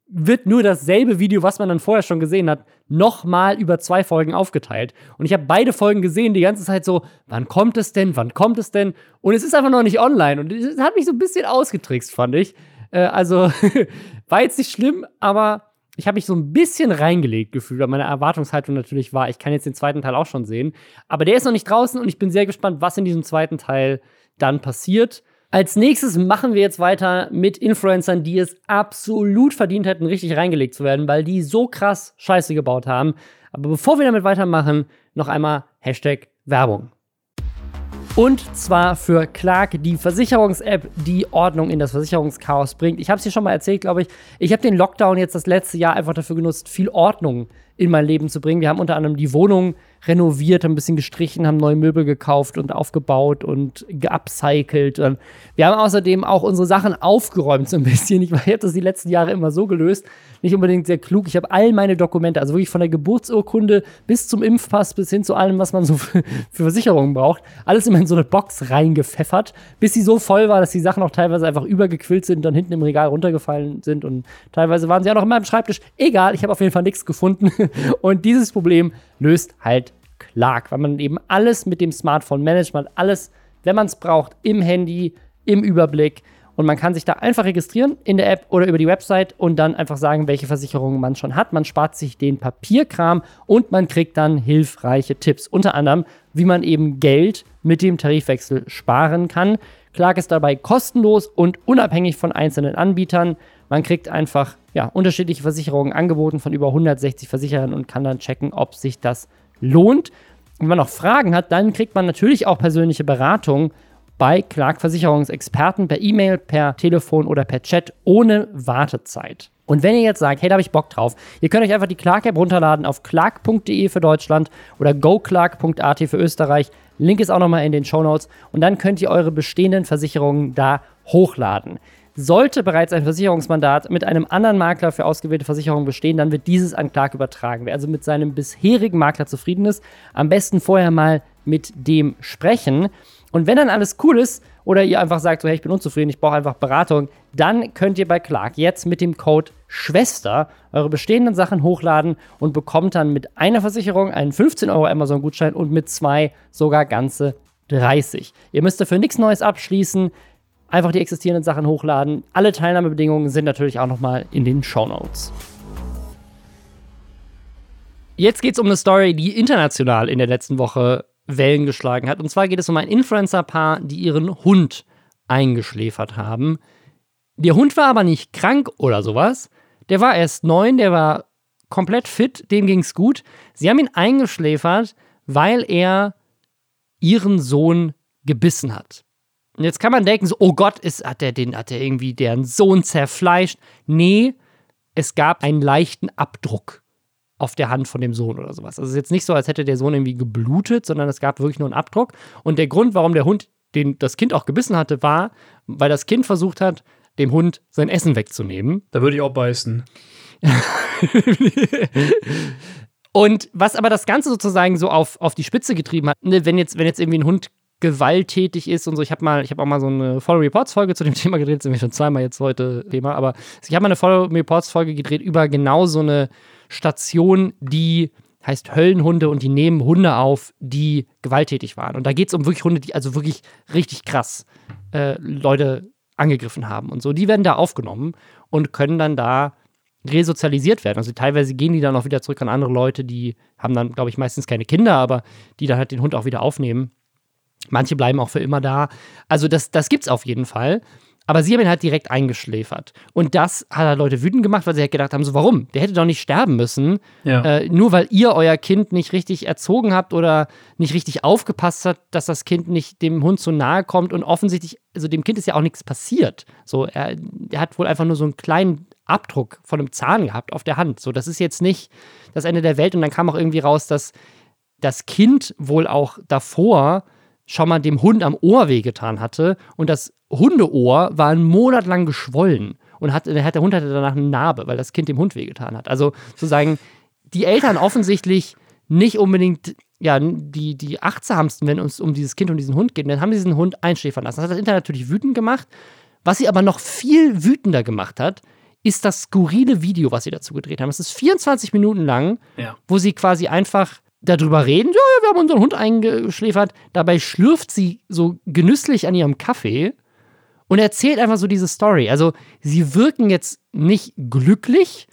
wird nur dasselbe Video, was man dann vorher schon gesehen hat, nochmal über zwei Folgen aufgeteilt. Und ich habe beide Folgen gesehen, die ganze Zeit so, wann kommt es denn, wann kommt es denn? Und es ist einfach noch nicht online. Und das hat mich so ein bisschen ausgetrickst, fand ich. Äh, also, war jetzt nicht schlimm, aber ich habe mich so ein bisschen reingelegt gefühlt, weil meine Erwartungshaltung natürlich war, ich kann jetzt den zweiten Teil auch schon sehen. Aber der ist noch nicht draußen und ich bin sehr gespannt, was in diesem zweiten Teil dann passiert. Als nächstes machen wir jetzt weiter mit Influencern, die es absolut verdient hätten, richtig reingelegt zu werden, weil die so krass Scheiße gebaut haben. Aber bevor wir damit weitermachen, noch einmal Hashtag Werbung. Und zwar für Clark, die Versicherungs-App, die Ordnung in das Versicherungschaos bringt. Ich habe es hier schon mal erzählt, glaube ich. Ich habe den Lockdown jetzt das letzte Jahr einfach dafür genutzt, viel Ordnung in mein Leben zu bringen. Wir haben unter anderem die Wohnung renoviert, haben ein bisschen gestrichen, haben neue Möbel gekauft und aufgebaut und geupcycelt. Wir haben außerdem auch unsere Sachen aufgeräumt so ein bisschen. Ich, ich habe das die letzten Jahre immer so gelöst. Nicht unbedingt sehr klug. Ich habe all meine Dokumente, also wirklich von der Geburtsurkunde bis zum Impfpass, bis hin zu allem, was man so für, für Versicherungen braucht, alles immer in so eine Box reingepfeffert, bis sie so voll war, dass die Sachen auch teilweise einfach übergequillt sind dann hinten im Regal runtergefallen sind. Und teilweise waren sie auch noch in meinem Schreibtisch. Egal, ich habe auf jeden Fall nichts gefunden. Und dieses Problem löst halt Clark, weil man eben alles mit dem Smartphone managt, man alles, wenn man es braucht, im Handy, im Überblick. Und man kann sich da einfach registrieren in der App oder über die Website und dann einfach sagen, welche Versicherungen man schon hat. Man spart sich den Papierkram und man kriegt dann hilfreiche Tipps. Unter anderem, wie man eben Geld mit dem Tarifwechsel sparen kann. Clark ist dabei kostenlos und unabhängig von einzelnen Anbietern. Man kriegt einfach ja, unterschiedliche Versicherungen angeboten von über 160 Versicherern und kann dann checken, ob sich das lohnt. Wenn man noch Fragen hat, dann kriegt man natürlich auch persönliche Beratung bei Clark Versicherungsexperten per E-Mail, per Telefon oder per Chat ohne Wartezeit. Und wenn ihr jetzt sagt, hey, da habe ich Bock drauf, ihr könnt euch einfach die Clark-App runterladen auf clark.de für Deutschland oder goclark.at für Österreich. Link ist auch nochmal in den Show Notes. Und dann könnt ihr eure bestehenden Versicherungen da hochladen. Sollte bereits ein Versicherungsmandat mit einem anderen Makler für ausgewählte Versicherungen bestehen, dann wird dieses an Clark übertragen. Wer also mit seinem bisherigen Makler zufrieden ist, am besten vorher mal mit dem sprechen. Und wenn dann alles cool ist oder ihr einfach sagt, so, hey, ich bin unzufrieden, ich brauche einfach Beratung, dann könnt ihr bei Clark jetzt mit dem Code Schwester eure bestehenden Sachen hochladen und bekommt dann mit einer Versicherung einen 15 Euro Amazon-Gutschein und mit zwei sogar ganze 30. Ihr müsst dafür nichts Neues abschließen einfach die existierenden Sachen hochladen. Alle Teilnahmebedingungen sind natürlich auch nochmal in den Show Notes. Jetzt geht es um eine Story, die international in der letzten Woche Wellen geschlagen hat. Und zwar geht es um ein Influencer-Paar, die ihren Hund eingeschläfert haben. Der Hund war aber nicht krank oder sowas. Der war erst neun, der war komplett fit, dem ging es gut. Sie haben ihn eingeschläfert, weil er ihren Sohn gebissen hat. Und jetzt kann man denken, so, oh Gott, ist, hat der den, hat der irgendwie deren Sohn zerfleischt? Nee, es gab einen leichten Abdruck auf der Hand von dem Sohn oder sowas. Also es ist jetzt nicht so, als hätte der Sohn irgendwie geblutet, sondern es gab wirklich nur einen Abdruck. Und der Grund, warum der Hund den, das Kind auch gebissen hatte, war, weil das Kind versucht hat, dem Hund sein Essen wegzunehmen. Da würde ich auch beißen. Und was aber das Ganze sozusagen so auf, auf die Spitze getrieben hat, ne, wenn jetzt, wenn jetzt irgendwie ein Hund gewalttätig ist und so. Ich habe mal, ich habe auch mal so eine Follow Reports Folge zu dem Thema gedreht, sind wir schon zweimal jetzt heute Thema, aber ich habe mal eine Follow Reports Folge gedreht über genau so eine Station, die heißt Höllenhunde und die nehmen Hunde auf, die gewalttätig waren. Und da geht es um wirklich Hunde, die also wirklich richtig krass äh, Leute angegriffen haben und so. Die werden da aufgenommen und können dann da resozialisiert werden. Also teilweise gehen die dann auch wieder zurück an andere Leute, die haben dann, glaube ich, meistens keine Kinder, aber die dann halt den Hund auch wieder aufnehmen. Manche bleiben auch für immer da. Also das, das es auf jeden Fall. Aber sie haben ihn halt direkt eingeschläfert. Und das hat halt Leute wütend gemacht, weil sie halt gedacht haben: so, warum? Der hätte doch nicht sterben müssen. Ja. Äh, nur weil ihr euer Kind nicht richtig erzogen habt oder nicht richtig aufgepasst habt, dass das Kind nicht dem Hund zu nahe kommt. Und offensichtlich, also dem Kind ist ja auch nichts passiert. So, er, er hat wohl einfach nur so einen kleinen Abdruck von einem Zahn gehabt auf der Hand. So, das ist jetzt nicht das Ende der Welt. Und dann kam auch irgendwie raus, dass das Kind wohl auch davor schon mal dem Hund am Ohr wehgetan hatte und das Hundeohr war einen Monat lang geschwollen und hat, der Hund hatte danach eine Narbe, weil das Kind dem Hund wehgetan hat. Also sozusagen die Eltern offensichtlich nicht unbedingt ja, die, die achtsamsten, wenn es um dieses Kind und diesen Hund geht. dann haben sie diesen Hund einschläfern lassen. Das hat das Internet natürlich wütend gemacht. Was sie aber noch viel wütender gemacht hat, ist das skurrile Video, was sie dazu gedreht haben. Es ist 24 Minuten lang, Ja. wo sie quasi einfach darüber reden, ja, ja, wir haben unseren Hund eingeschläfert. Dabei schlürft sie so genüsslich an ihrem Kaffee und erzählt einfach so diese Story. Also sie wirken jetzt nicht glücklich,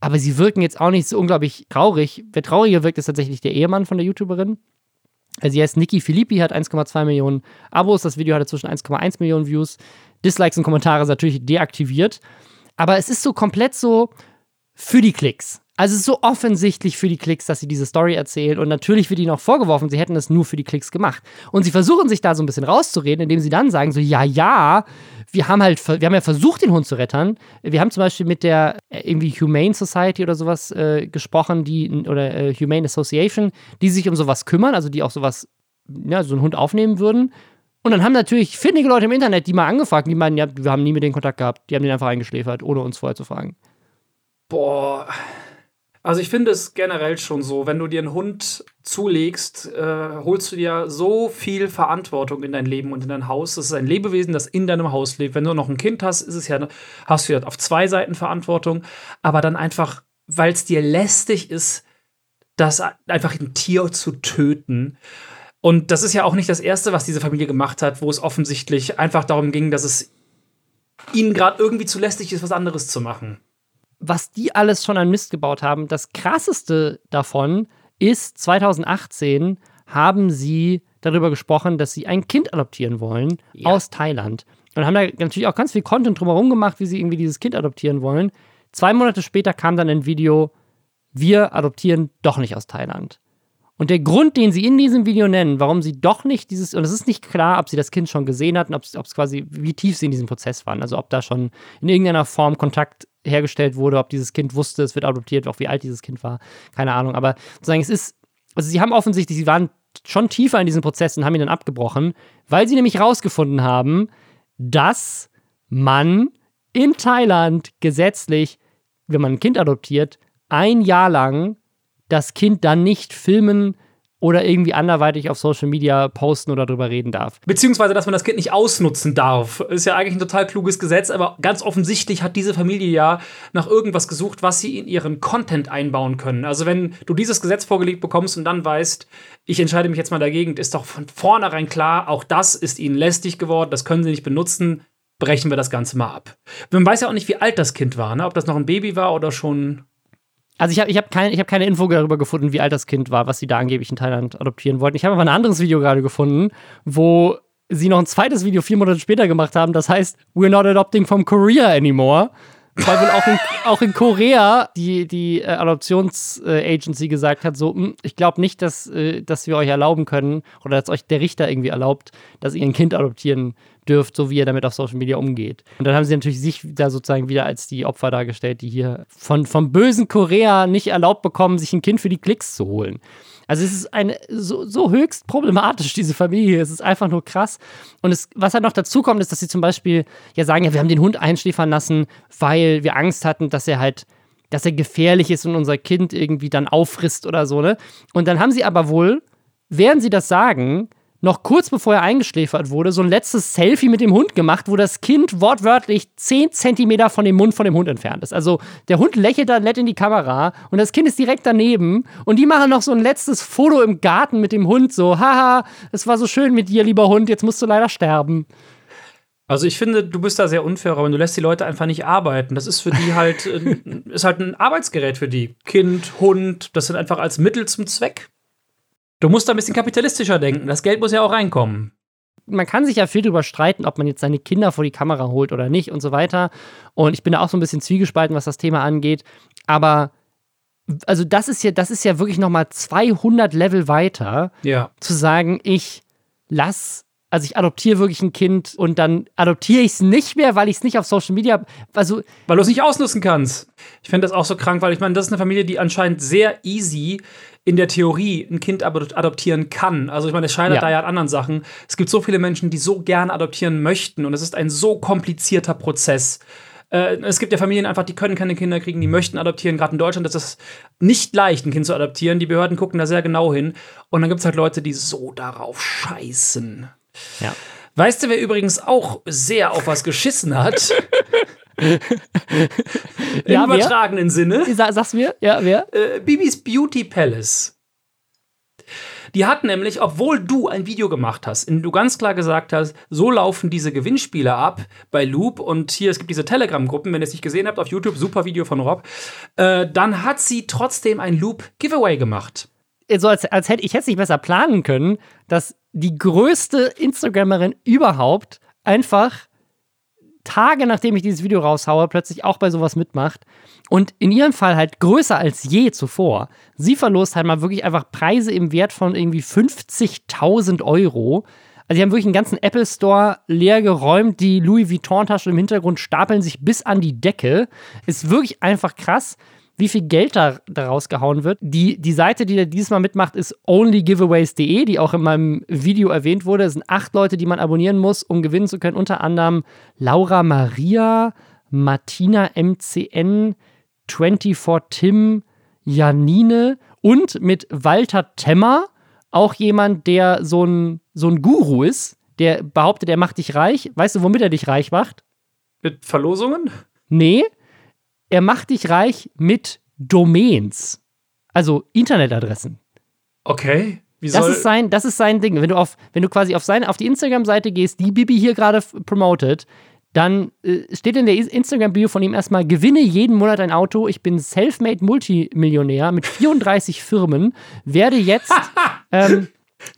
aber sie wirken jetzt auch nicht so unglaublich traurig. Wer trauriger wirkt, ist tatsächlich der Ehemann von der YouTuberin. Also sie heißt Nikki Filippi, hat 1,2 Millionen Abos. Das Video hatte zwischen 1,1 Millionen Views. Dislikes und Kommentare sind natürlich deaktiviert. Aber es ist so komplett so für die Klicks. Also es ist so offensichtlich für die Klicks, dass sie diese Story erzählen. Und natürlich wird ihnen auch vorgeworfen, sie hätten es nur für die Klicks gemacht. Und sie versuchen sich da so ein bisschen rauszureden, indem sie dann sagen: so, ja, ja, wir haben halt, wir haben ja versucht, den Hund zu rettern. Wir haben zum Beispiel mit der äh, irgendwie Humane Society oder sowas äh, gesprochen, die, oder äh, Humane Association, die sich um sowas kümmern, also die auch sowas, ja, so einen Hund aufnehmen würden. Und dann haben natürlich findige Leute im Internet die mal angefragt, die meinen, ja, wir haben nie mit denen Kontakt gehabt, die haben den einfach eingeschläfert, ohne uns vorher zu fragen. Boah. Also ich finde es generell schon so, wenn du dir einen Hund zulegst, äh, holst du dir so viel Verantwortung in dein Leben und in dein Haus. Das ist ein Lebewesen, das in deinem Haus lebt. Wenn du noch ein Kind hast, ist es ja, hast du ja auf zwei Seiten Verantwortung, aber dann einfach, weil es dir lästig ist, das einfach ein Tier zu töten. Und das ist ja auch nicht das Erste, was diese Familie gemacht hat, wo es offensichtlich einfach darum ging, dass es ihnen gerade irgendwie zu lästig ist, was anderes zu machen was die alles schon an Mist gebaut haben. Das krasseste davon ist, 2018 haben sie darüber gesprochen, dass sie ein Kind adoptieren wollen Ja. aus Thailand. Und haben da natürlich auch ganz viel Content drumherum gemacht, wie sie irgendwie dieses Kind adoptieren wollen. Zwei Monate später kam dann ein Video, wir adoptieren doch nicht aus Thailand. Und der Grund, den sie in diesem Video nennen, warum sie doch nicht dieses, und es ist nicht klar, ob sie das Kind schon gesehen hatten, ob es ob es quasi, wie tief sie in diesem Prozess waren, also ob da schon in irgendeiner Form Kontakt hergestellt wurde, ob dieses Kind wusste, es wird adoptiert, auch wie alt dieses Kind war, keine Ahnung. Aber sozusagen, es ist, also sie haben offensichtlich, sie waren schon tiefer in diesem Prozess und haben ihn dann abgebrochen, weil sie nämlich rausgefunden haben, dass man in Thailand gesetzlich, wenn man ein Kind adoptiert, ein Jahr lang das Kind dann nicht filmen oder irgendwie anderweitig auf Social Media posten oder drüber reden darf. Beziehungsweise, dass man das Kind nicht ausnutzen darf. Ist ja eigentlich ein total kluges Gesetz, aber ganz offensichtlich hat diese Familie ja nach irgendwas gesucht, was sie in ihren Content einbauen können. Also, wenn du dieses Gesetz vorgelegt bekommst und dann weißt, ich entscheide mich jetzt mal dagegen, ist doch von vornherein klar, auch das ist ihnen lästig geworden, das können sie nicht benutzen, brechen wir das Ganze mal ab. Man weiß ja auch nicht, wie alt das Kind war, ne? ob das noch ein Baby war oder schon. Also ich habe ich hab kein, hab keine Info darüber gefunden, wie alt das Kind war, was sie da angeblich in Thailand adoptieren wollten. Ich habe aber ein anderes Video gerade gefunden, wo sie noch ein zweites Video vier Monate später gemacht haben. Das heißt, we're not adopting from Korea anymore. Weil wohl auch in, auch in Korea die, die äh, Adoptions-Agency gesagt hat, so, "Hm, ich glaube nicht, dass, äh, dass wir euch erlauben können oder dass euch der Richter irgendwie erlaubt, dass ihr ein Kind adoptieren dürft, so wie ihr damit auf Social Media umgeht. Und dann haben sie natürlich sich da sozusagen wieder als die Opfer dargestellt, die hier von, vom bösen Korea nicht erlaubt bekommen, sich ein Kind für die Klicks zu holen. Also es ist eine so, so höchst problematisch, diese Familie. Es ist einfach nur krass. Und es, was halt noch dazu kommt, ist, dass sie zum Beispiel ja sagen, ja, wir haben den Hund einschläfern lassen, weil wir Angst hatten, dass er halt, dass er gefährlich ist und unser Kind irgendwie dann auffrisst oder so, ne? Und dann haben sie aber wohl, während sie das sagen, noch kurz bevor er eingeschläfert wurde, so ein letztes Selfie mit dem Hund gemacht, wo das Kind wortwörtlich 10 Zentimeter von dem Mund von dem Hund entfernt ist. Also der Hund lächelt da nett in die Kamera und das Kind ist direkt daneben und die machen noch so ein letztes Foto im Garten mit dem Hund, so, haha, es war so schön mit dir, lieber Hund, jetzt musst du leider sterben. Also ich finde, du bist da sehr unfair, aber du lässt die Leute einfach nicht arbeiten. Das ist für die halt, äh, ist halt ein Arbeitsgerät für die. Kind, Hund, das sind einfach als Mittel zum Zweck. Du musst da ein bisschen kapitalistischer denken. Das Geld muss ja auch reinkommen. man kann sich ja viel drüber streiten, ob man jetzt seine Kinder vor die Kamera holt oder nicht und so weiter. Und ich bin da auch so ein bisschen zwiegespalten, was das Thema angeht. Aber also das ist ja, das ist ja wirklich noch mal 200 Level weiter, Ja. zu sagen, ich lass, also ich adoptiere wirklich ein Kind und dann adoptiere ich es nicht mehr, weil ich es nicht auf Social Media, also Weil du es nicht ausnutzen kannst. Ich finde das auch so krank, weil ich meine, das ist eine Familie, die anscheinend sehr easy in der Theorie ein Kind ado- adoptieren kann. Also ich meine, es scheitert Ja. da ja an anderen Sachen. Es gibt so viele Menschen, die so gerne adoptieren möchten und es ist ein so komplizierter Prozess. Äh, es gibt ja Familien einfach, die können keine Kinder kriegen, die möchten adoptieren. Gerade in Deutschland ist es nicht leicht, ein Kind zu adoptieren. Die Behörden gucken da sehr genau hin. Und dann gibt es halt Leute, die so darauf scheißen. Ja. Weißt du, wer übrigens auch sehr auf was geschissen hat? Im Ja, wer? übertragenen Sinne. Sa sag's mir, ja, wer? Äh, Bibis Beauty Palace. Die hat nämlich, obwohl du ein Video gemacht hast, in dem du ganz klar gesagt hast, so laufen diese Gewinnspiele ab bei Loop und hier, es gibt diese Telegram-Gruppen, wenn ihr es nicht gesehen habt auf YouTube, super Video von Rob, äh, dann hat sie trotzdem ein Loop-Giveaway gemacht. So als, als hätte ich hätte es nicht besser planen können, dass die größte Instagramerin überhaupt einfach Tage nachdem ich dieses Video raushaue, plötzlich auch bei sowas mitmacht. Und in ihrem Fall halt größer als je zuvor. Sie verlost halt mal wirklich einfach Preise im Wert von irgendwie 50.000 Euro. Also, die haben wirklich einen ganzen Apple Store leer geräumt. Die Louis Vuitton-Taschen im Hintergrund stapeln sich bis an die Decke. Ist wirklich einfach krass, wie viel Geld da daraus gehauen wird. Die, die Seite, die da dieses Mal mitmacht, ist onlygiveaways.de, die auch in meinem Video erwähnt wurde. Es sind acht Leute, die man abonnieren muss, um gewinnen zu können. Unter anderem Laura Maria, Martina MCN, 24 Tim, Janine und mit Walter Temmer, auch jemand, der so ein, so ein Guru ist, der behauptet, er macht dich reich. Weißt du, womit er dich reich macht? Mit Verlosungen? Nee, er macht dich reich mit Domains. Also Internetadressen. Okay. Wie Das ist sein, das ist sein Ding. Wenn du auf, wenn du quasi auf seine, auf die Instagram-Seite gehst, die Bibi hier gerade promotet, dann äh, steht in der Instagram-Bio von ihm erstmal: Gewinne jeden Monat ein Auto. Ich bin self-made Multimillionär mit 34 Firmen. Werde jetzt, ähm,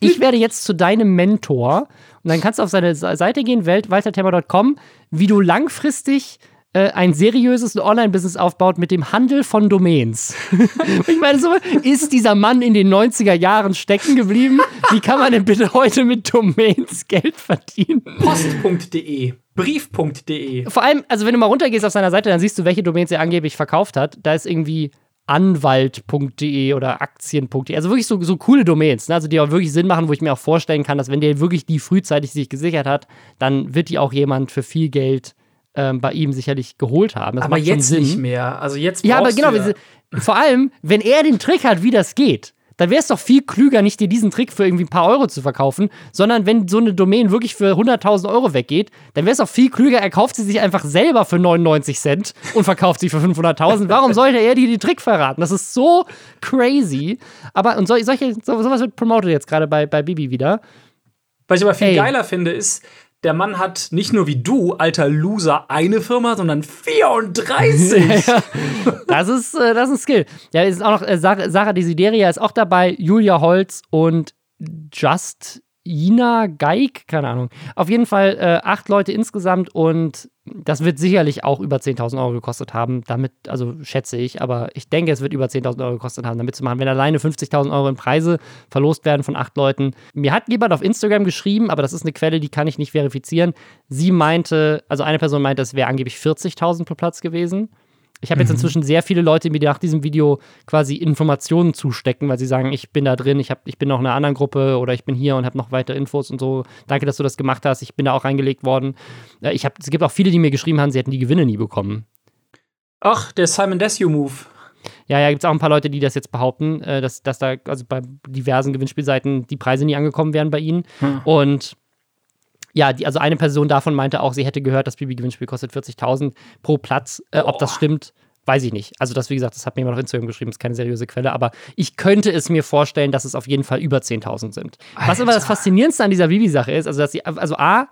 ich werde jetzt zu deinem Mentor. Und dann kannst du auf seine Se- Seite gehen, weltweiterthema.com, wie du langfristig äh, ein seriöses Online-Business aufbaut mit dem Handel von Domains. ich meine, so ist dieser Mann in den 90er Jahren stecken geblieben. Wie kann man denn bitte heute mit Domains Geld verdienen? Post.de, Brief.de. Vor allem, also wenn du mal runtergehst auf seiner Seite, dann siehst du, welche Domains er angeblich verkauft hat. Da ist irgendwie anwalt.de oder aktien.de. Also wirklich so, so coole Domains, ne? also die auch wirklich Sinn machen, wo ich mir auch vorstellen kann, dass wenn der wirklich die frühzeitig sich gesichert hat, dann wird die auch jemand für viel Geld ähm, bei ihm sicherlich geholt haben. Das Aber jetzt nicht mehr. Also jetzt Ja, aber genau, ja. vor allem, wenn er den Trick hat, wie das geht, dann wäre es doch viel klüger, nicht dir diesen Trick für irgendwie ein paar Euro zu verkaufen, sondern wenn so eine Domain wirklich für 100.000 Euro weggeht, dann wäre es doch viel klüger, er kauft sie sich einfach selber für 99 Cent und verkauft sie für 500.000. Warum sollte er dir den Trick verraten? Das ist so crazy. Aber, und sol- solche, so, sowas wird promoted jetzt gerade bei, bei Bibi wieder. Was ich aber viel Ey. geiler finde, ist, der Mann hat nicht nur wie du, alter Loser, eine Firma, sondern 34. Das ist, äh, das ist ein Skill. Ja, ist auch noch äh, Sarah Desideria ist auch dabei, Julia Holz und Just Ina Geig, keine Ahnung. Auf jeden Fall äh, acht Leute insgesamt und das wird sicherlich auch über 10.000 Euro gekostet haben. Damit, also schätze ich, aber ich denke, es wird über 10.000 Euro gekostet haben, damit zu machen. Wenn alleine 50.000 Euro in Preise verlost werden von acht Leuten. Mir hat jemand auf Instagram geschrieben, aber das ist eine Quelle, die kann ich nicht verifizieren. Sie meinte, also eine Person meinte, es wäre angeblich 40.000 pro Platz gewesen. Ich habe jetzt inzwischen sehr viele Leute, die mir nach diesem Video quasi Informationen zustecken, weil sie sagen, ich bin da drin, ich, hab, ich bin noch in einer anderen Gruppe oder ich bin hier und habe noch weitere Infos und so. Danke, dass du das gemacht hast. Ich bin da auch reingelegt worden. Äh, Ich hab, es gibt auch viele, die mir geschrieben haben, sie hätten die Gewinne nie bekommen. Ach, der Simon Desue-Move. Ja, ja, gibt es auch ein paar Leute, die das jetzt behaupten, äh, dass, dass da also bei diversen Gewinnspielseiten die Preise nie angekommen wären bei ihnen. Und ja, die, also eine Person davon meinte auch, sie hätte gehört, das Bibi-Gewinnspiel kostet 40.000 pro Platz. Äh, ob das stimmt, weiß ich nicht. Also das, wie gesagt, das hat mir jemand auf Instagram geschrieben, ist keine seriöse Quelle, aber ich könnte es mir vorstellen, dass es auf jeden Fall über 10.000 sind. Was aber das Alter. Faszinierendste an dieser Bibi-Sache ist, also dass sie, also A,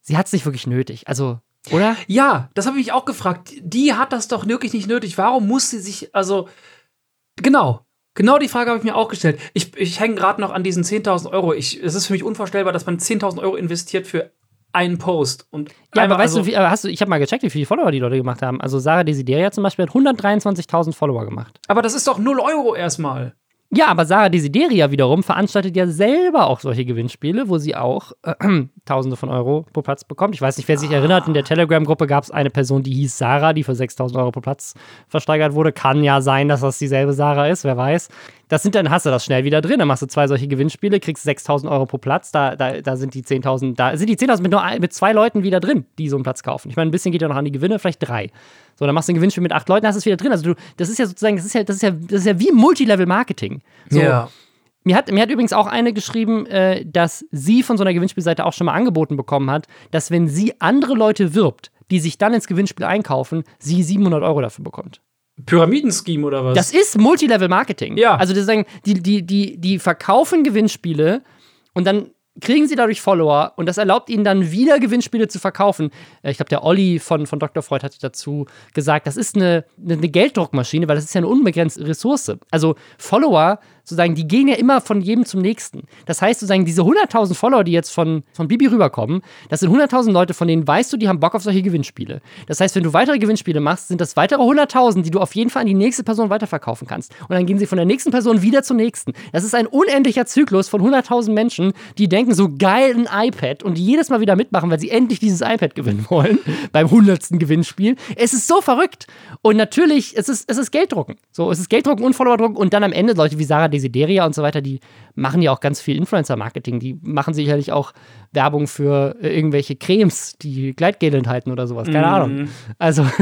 sie hat es nicht wirklich nötig. Also, oder? Ja, das habe ich mich auch gefragt. Die hat das doch wirklich nicht nötig. Warum muss sie sich, also, genau. Genau die Frage habe ich mir auch gestellt. Ich, ich hänge gerade noch an diesen 10.000 Euro. Ich, es ist für mich unvorstellbar, dass man 10.000 Euro investiert für einen Post. Und Ja, aber weißt also, du, wie, aber hast du, ich habe mal gecheckt, wie viele Follower die Leute gemacht haben. Also Sarah Desideria zum Beispiel hat 123.000 Follower gemacht. Aber das ist doch 0 Euro erstmal. Ja, aber Sarah Desideria wiederum veranstaltet ja selber auch solche Gewinnspiele, wo sie auch äh, Tausende von Euro pro Platz bekommt. Ich weiß nicht, wer sich erinnert, in der Telegram-Gruppe gab es eine Person, die hieß Sarah, die für 6.000 Euro pro Platz versteigert wurde. Kann ja sein, dass das dieselbe Sarah ist, wer weiß. Das sind dann, hast du das schnell wieder drin. Dann machst du zwei solche Gewinnspiele, kriegst 6.000 Euro pro Platz. Da, da, da sind die 10.000, da sind die 10.000 mit, nur mit zwei Leuten wieder drin, die so einen Platz kaufen. Ich meine, ein bisschen geht ja noch an die Gewinne, vielleicht drei. So, dann machst du ein Gewinnspiel mit acht Leuten, hast du es wieder drin. Also du, das ist ja sozusagen, das ist ja, das ist ja, das ist ja wie Multilevel-Marketing. So, mir hat, mir hat übrigens auch eine geschrieben, äh, dass sie von so einer Gewinnspielseite auch schon mal angeboten bekommen hat, dass wenn sie andere Leute wirbt, die sich dann ins Gewinnspiel einkaufen, sie 700 Euro dafür bekommt. Pyramidenscheme oder was? Das ist Multilevel-Marketing. Ja. Also das sagen, die, die, die, die verkaufen Gewinnspiele und dann kriegen sie dadurch Follower und das erlaubt ihnen dann wieder Gewinnspiele zu verkaufen. Äh, Ich glaube, der Olli von, von Dr. Freud hatte dazu gesagt, das ist eine eine Gelddruckmaschine, weil das ist ja eine unbegrenzte Ressource. Also Follower, sozusagen, die gehen ja immer von jedem zum nächsten. Das heißt, sozusagen, diese 100.000 Follower, die jetzt von, von Bibi rüberkommen, das sind 100.000 Leute, von denen weißt du, die haben Bock auf solche Gewinnspiele. Das heißt, wenn du weitere Gewinnspiele machst, sind das weitere 100.000, die du auf jeden Fall an die nächste Person weiterverkaufen kannst. Und dann gehen sie von der nächsten Person wieder zur nächsten. Das ist ein unendlicher Zyklus von 100.000 Menschen, die denken, so geil ein iPad und die jedes Mal wieder mitmachen, weil sie endlich dieses iPad gewinnen wollen beim 100. Gewinnspiel. Es ist so verrückt. Und natürlich, es ist, es ist Gelddrucken. So, es ist Gelddrucken und Followerdrucken und dann am Ende Leute wie Sarah Desideria und so weiter, die machen ja auch ganz viel Influencer-Marketing. Die machen sicherlich auch Werbung für äh, irgendwelche Cremes, die Gleitgel enthalten oder sowas. Keine Ahnung. Also,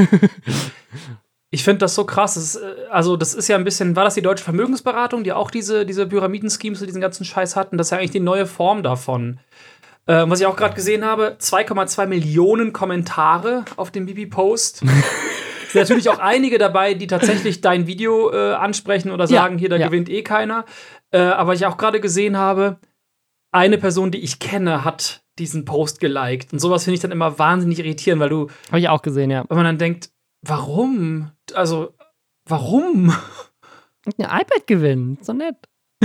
Ich finde das so krass. Das ist, äh, also, das ist ja ein bisschen, war das die deutsche Vermögensberatung, die auch diese, diese Pyramiden-Schemes und diesen ganzen Scheiß hatten? Das ist ja eigentlich die neue Form davon. Äh, was ich auch gerade gesehen habe, 2,2 Millionen Kommentare auf dem Bibi-Post. Es sind natürlich auch einige dabei, die tatsächlich dein Video äh, ansprechen oder Ja, sagen, hier, da ja. gewinnt eh keiner. Äh, aber ich auch gerade gesehen habe, eine Person, die ich kenne, hat diesen Post geliked. Und sowas finde ich dann immer wahnsinnig irritierend, weil du, habe ich auch gesehen, ja. wenn man dann denkt, warum? Also, warum? Ein iPad gewinnen, so nett.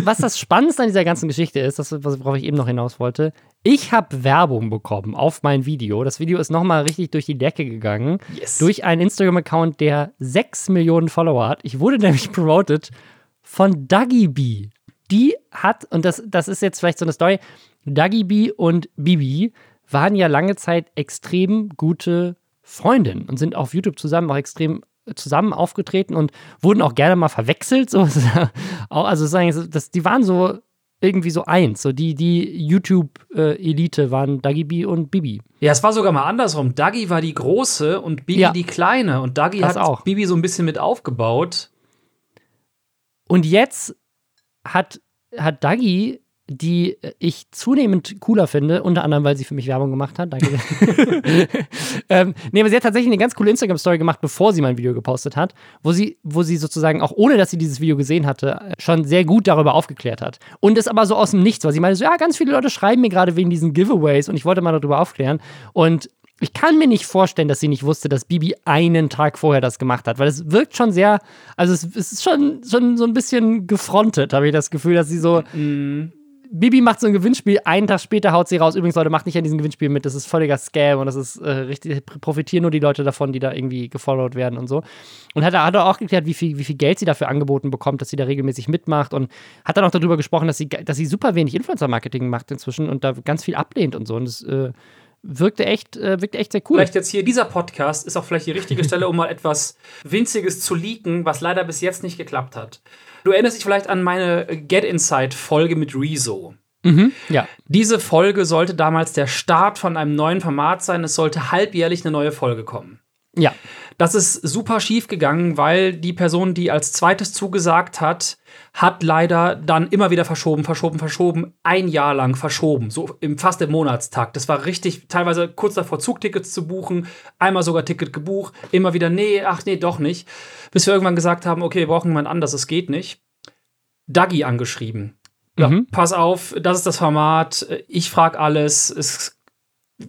Was das Spannendste an dieser ganzen Geschichte ist, das, worauf ich eben noch hinaus wollte, ich habe Werbung bekommen auf mein Video. Das Video ist nochmal richtig durch die Decke gegangen. Yes. Durch einen Instagram-Account, der 6 Millionen Follower hat. Ich wurde nämlich promoted von Dougie B. Die hat, und das, das ist jetzt vielleicht so eine Story, Dougie B und Bibi waren ja lange Zeit extrem gute Freundinnen und sind auf YouTube zusammen auch extrem zusammen aufgetreten und wurden auch gerne mal verwechselt. So, also sagen, das, die waren so irgendwie so eins. So die, die YouTube-Elite waren Dougie B und Bibi. Ja, es war sogar mal andersrum. Dagi war die große und Bibi Ja. die kleine. Und Dagi Das hat auch. Bibi so ein bisschen mit aufgebaut. Und jetzt hat, hat Dagi, die ich zunehmend cooler finde, unter anderem, weil sie für mich Werbung gemacht hat. Danke. ähm, nee, aber sie hat tatsächlich eine ganz coole Instagram-Story gemacht, bevor sie mein Video gepostet hat, wo sie, wo sie sozusagen, auch ohne dass sie dieses Video gesehen hatte, schon sehr gut darüber aufgeklärt hat. Und es aber so aus dem Nichts, weil sie meinte so, ja, ganz viele Leute schreiben mir gerade wegen diesen Giveaways und ich wollte mal darüber aufklären. Und ich kann mir nicht vorstellen, dass sie nicht wusste, dass Bibi einen Tag vorher das gemacht hat, weil es wirkt schon sehr, also es, es ist schon, schon so ein bisschen gefrontet, habe ich das Gefühl, dass sie so, Bibi macht so ein Gewinnspiel, einen Tag später haut sie raus, übrigens Leute, macht nicht an diesem Gewinnspiel mit, das ist völliger Scam und das ist äh, richtig, profitieren nur die Leute davon, die da irgendwie gefollowt werden und so. Und hat, hat auch geklärt, wie viel, wie viel Geld sie dafür angeboten bekommt, dass sie da regelmäßig mitmacht und hat dann auch darüber gesprochen, dass sie, dass sie super wenig Influencer-Marketing macht inzwischen und da ganz viel ablehnt und so und das äh, wirkte echt, äh, wirkte echt sehr cool. Vielleicht jetzt hier, dieser Podcast ist auch vielleicht die richtige Stelle, um mal etwas Winziges zu leaken, was leider bis jetzt nicht geklappt hat. Du erinnerst dich vielleicht an meine Get Inside-Folge mit Rezo. Ja. Diese Folge sollte damals der Start von einem neuen Format sein. Es sollte halbjährlich eine neue Folge kommen. Ja. Das ist super schief gegangen, weil die Person, die als zweites zugesagt hat, hat leider dann immer wieder verschoben, verschoben, verschoben, ein Jahr lang verschoben, so im fast im Monatstakt. Das war richtig, teilweise kurz davor Zugtickets zu buchen, einmal sogar Ticket gebucht, immer wieder, nee, ach nee, doch nicht. Bis wir irgendwann gesagt haben, okay, wir brauchen jemand anders, es geht nicht. Dagi angeschrieben. Ja, Mhm. pass auf, das ist das Format, ich frag alles, es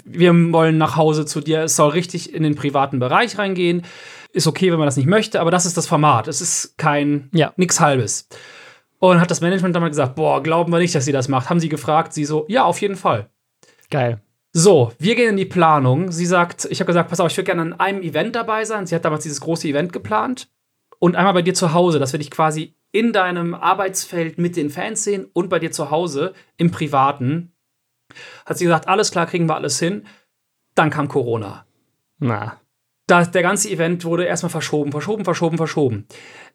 wir wollen nach Hause zu dir. Es soll richtig in den privaten Bereich reingehen. Ist okay, wenn man das nicht möchte, aber das ist das Format. Es ist kein Ja. nix halbes. Und hat das Management damals gesagt, boah, glauben wir nicht, dass sie das macht. Haben sie gefragt, sie so, ja, auf jeden Fall. Geil. So, wir gehen in die Planung. Sie sagt, ich habe gesagt, pass auf, ich würde gerne an einem Event dabei sein. Sie hat damals dieses große Event geplant. Und einmal bei dir zu Hause, dass wir dich quasi in deinem Arbeitsfeld mit den Fans sehen und bei dir zu Hause im Privaten. Hat sie gesagt, alles klar, kriegen wir alles hin. Dann kam Corona. Na. Da, der ganze Event wurde erstmal verschoben, verschoben, verschoben, verschoben.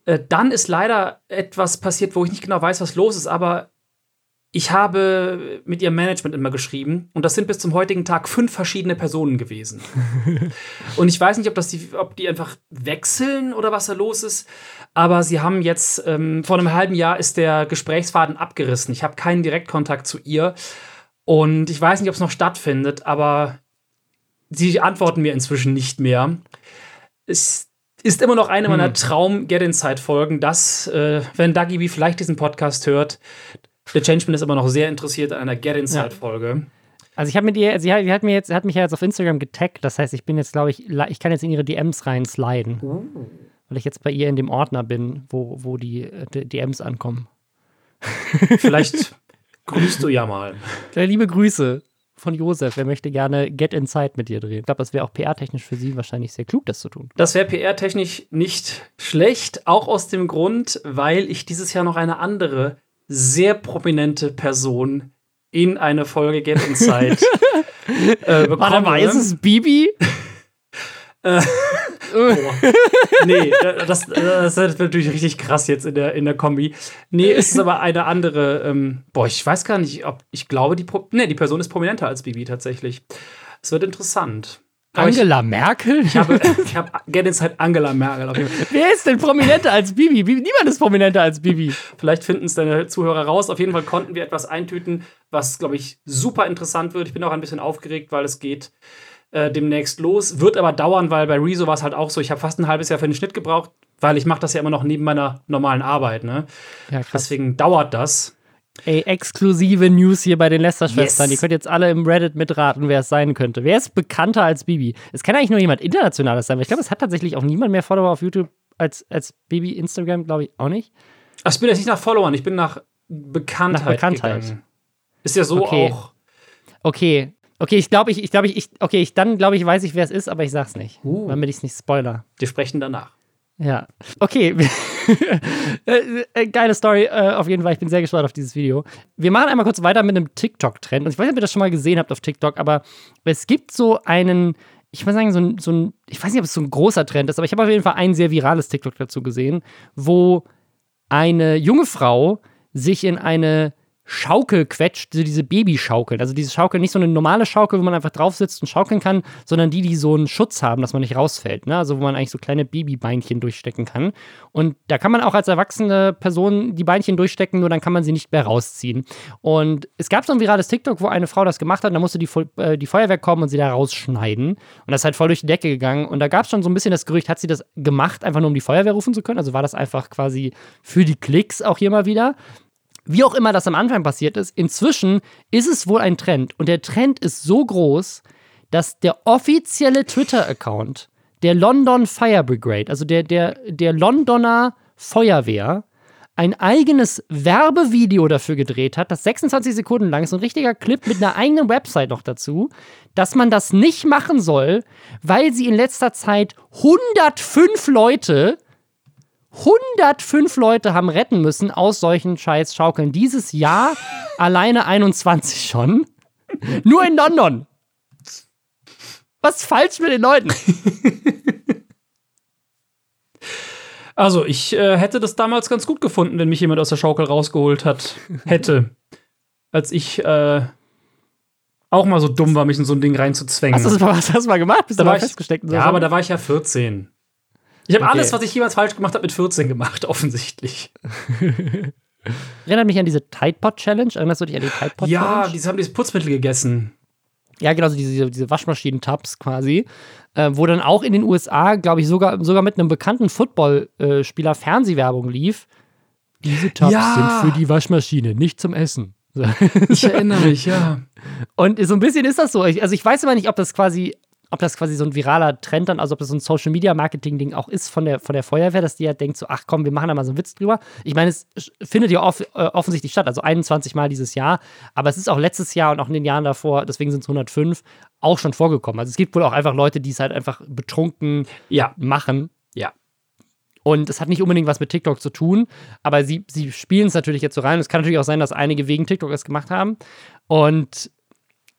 Äh, dann ist leider etwas passiert, wo ich nicht genau weiß, was los ist, aber ich habe mit ihrem Management immer geschrieben und das sind bis zum heutigen Tag fünf verschiedene Personen gewesen. und ich weiß nicht, ob, das die, ob die einfach wechseln oder was da los ist, aber sie haben jetzt, ähm, vor einem halben Jahr ist der Gesprächsfaden abgerissen. Ich habe keinen Direktkontakt zu ihr und ich weiß nicht, ob es noch stattfindet, aber sie antworten mir inzwischen nicht mehr. Es ist immer noch eine meiner Hm. Traum-Get-Inside-Folgen, dass, äh, wenn Dagi wie vielleicht diesen Podcast hört, der Changeman ist immer noch sehr interessiert an einer Get-Inside-Folge. Also ich habe mit ihr, sie hat, sie hat mir jetzt, hat mich ja jetzt auf Instagram getaggt, das heißt, ich bin jetzt, glaube ich, ich kann jetzt in ihre DMs reinsliden. Weil ich jetzt bei ihr in dem Ordner bin, wo, wo die, äh, die DMs ankommen. Vielleicht grüßt du ja mal. Liebe Grüße von Josef, er möchte gerne Get Inside mit dir drehen. Ich glaube, das wäre auch PR-technisch für sie wahrscheinlich sehr klug, das zu tun. Das wäre PR-technisch nicht schlecht, auch aus dem Grund, weil ich dieses Jahr noch eine andere sehr prominente Person in eine Folge Get Inside äh, bekomme. Warte mal, ist es Bibi? nee, das, das ist natürlich richtig krass jetzt in der, in der Kombi. Nee, es ist aber eine andere. Ähm, boah, ich weiß gar nicht, ob. Ich glaube, die, Pro nee, die Person ist prominenter als Bibi tatsächlich. Es wird interessant. Aber ich, Angela Merkel? ich habe, ich habe Get Inside Angela Merkel. Auf jeden Fall. Wer ist denn prominenter als Bibi? Bibi? Niemand ist prominenter als Bibi. Vielleicht finden es deine Zuhörer raus. Auf jeden Fall konnten wir etwas eintüten, was, glaube ich, super interessant wird. Ich bin auch ein bisschen aufgeregt, weil es geht äh, demnächst los. Wird aber dauern, weil bei Rezo war es halt auch so. Ich habe fast ein halbes Jahr für den Schnitt gebraucht, weil ich mache das ja immer noch neben meiner normalen Arbeit. Ne? Ja. Deswegen dauert das. Ey, exklusive News hier bei den Lester-Schwestern. Yes. Ihr könnt jetzt alle im Reddit mitraten, wer es sein könnte. Wer ist bekannter als Bibi? Es kann eigentlich nur jemand Internationales sein, weil ich glaube, es hat tatsächlich auch niemand mehr Follower auf YouTube als, als Bibi. Instagram, glaube ich, auch nicht. Ach, ich bin jetzt nicht nach Followern, ich bin nach Bekanntheit. Nach Bekanntheit. Gegangen. Ist ja so Okay. auch. Okay. Okay, ich glaube, ich, ich glaube, ich, ich, okay, ich, dann glaube ich, weiß ich, wer es ist, aber ich sag's nicht. Uh. Damit ich es nicht spoiler. Wir sprechen danach. Ja. Okay. äh, äh, geile Story, äh, auf jeden Fall. Ich bin sehr gespannt auf dieses Video. Wir machen einmal kurz weiter mit einem TikTok-Trend. Und ich weiß nicht, ob ihr das schon mal gesehen habt auf TikTok, aber es gibt so einen, ich würde sagen, so ein, so ein, ich weiß nicht, ob es so ein großer Trend ist, aber ich habe auf jeden Fall ein sehr virales TikTok dazu gesehen, wo eine junge Frau sich in eine Schaukel quetscht, diese Babyschaukeln. Also diese Schaukel, nicht so eine normale Schaukel, wo man einfach drauf sitzt und schaukeln kann, sondern die, die so einen Schutz haben, dass man nicht rausfällt. Ne? Also wo man eigentlich so kleine Babybeinchen durchstecken kann. Und da kann man auch als erwachsene Person die Beinchen durchstecken, nur dann kann man sie nicht mehr rausziehen. Und es gab so ein virales TikTok, wo eine Frau das gemacht hat, da musste die, äh, die Feuerwehr kommen und sie da rausschneiden. Und das ist halt voll durch die Decke gegangen. Und da gab es schon so ein bisschen das Gerücht, hat sie das gemacht, einfach nur um die Feuerwehr rufen zu können? Also war das einfach quasi für die Klicks auch hier mal wieder? Wie auch immer das am Anfang passiert ist, inzwischen ist es wohl ein Trend. Und der Trend ist so groß, dass der offizielle Twitter-Account der London Fire Brigade, also der, der, der Londoner Feuerwehr, ein eigenes Werbevideo dafür gedreht hat, das 26 Sekunden lang ist, ein richtiger Clip mit einer eigenen Website noch dazu, dass man das nicht machen soll, weil sie in letzter Zeit 105 Leute 105 Leute haben retten müssen aus solchen scheiß Schaukeln. Dieses Jahr alleine 21 schon. Nur in London. Was falsch mit den Leuten? Also, ich äh, hätte das damals ganz gut gefunden, wenn mich jemand aus der Schaukel rausgeholt hat, hätte. Als ich äh, auch mal so dumm war, mich in so ein Ding reinzuzwängen. Hast du das, hast du das mal gemacht? Bist Da du mal festgesteckt? so ja, einem- aber da war ich ja 14. Ich habe Okay. alles, was ich jemals falsch gemacht habe, mit 14 gemacht, offensichtlich. Erinnert mich an diese Tide Pod Challenge. Erinnerst du dich an die Tide Pod Ja, Challenge? die haben dieses Putzmittel gegessen. Ja, genau, so diese, diese, Waschmaschinen-Tabs quasi. Äh, wo dann auch in den USA, glaube ich, sogar, sogar mit einem bekannten Footballspieler Fernsehwerbung lief. Diese Tabs Ja. sind für die Waschmaschine, nicht zum Essen. Ich erinnere mich, ja. Und so ein bisschen ist das so. Also ich weiß aber nicht, ob das quasi, ob das quasi so ein viraler Trend dann, also ob das so ein Social Media Marketing Ding auch ist von der, von der Feuerwehr, dass die halt denkt so, ach komm, wir machen da mal so einen Witz drüber. Ich meine, es findet ja off, äh, offensichtlich statt, also 21 Mal dieses Jahr, aber es ist auch letztes Jahr und auch in den Jahren davor, deswegen sind es 105, auch schon vorgekommen. Also es gibt wohl auch einfach Leute, die es halt einfach betrunken Ja, machen. ja. Und es hat nicht unbedingt was mit TikTok zu tun, aber sie, sie spielen es natürlich jetzt so rein. Es kann natürlich auch sein, dass einige wegen TikTok es gemacht haben. Und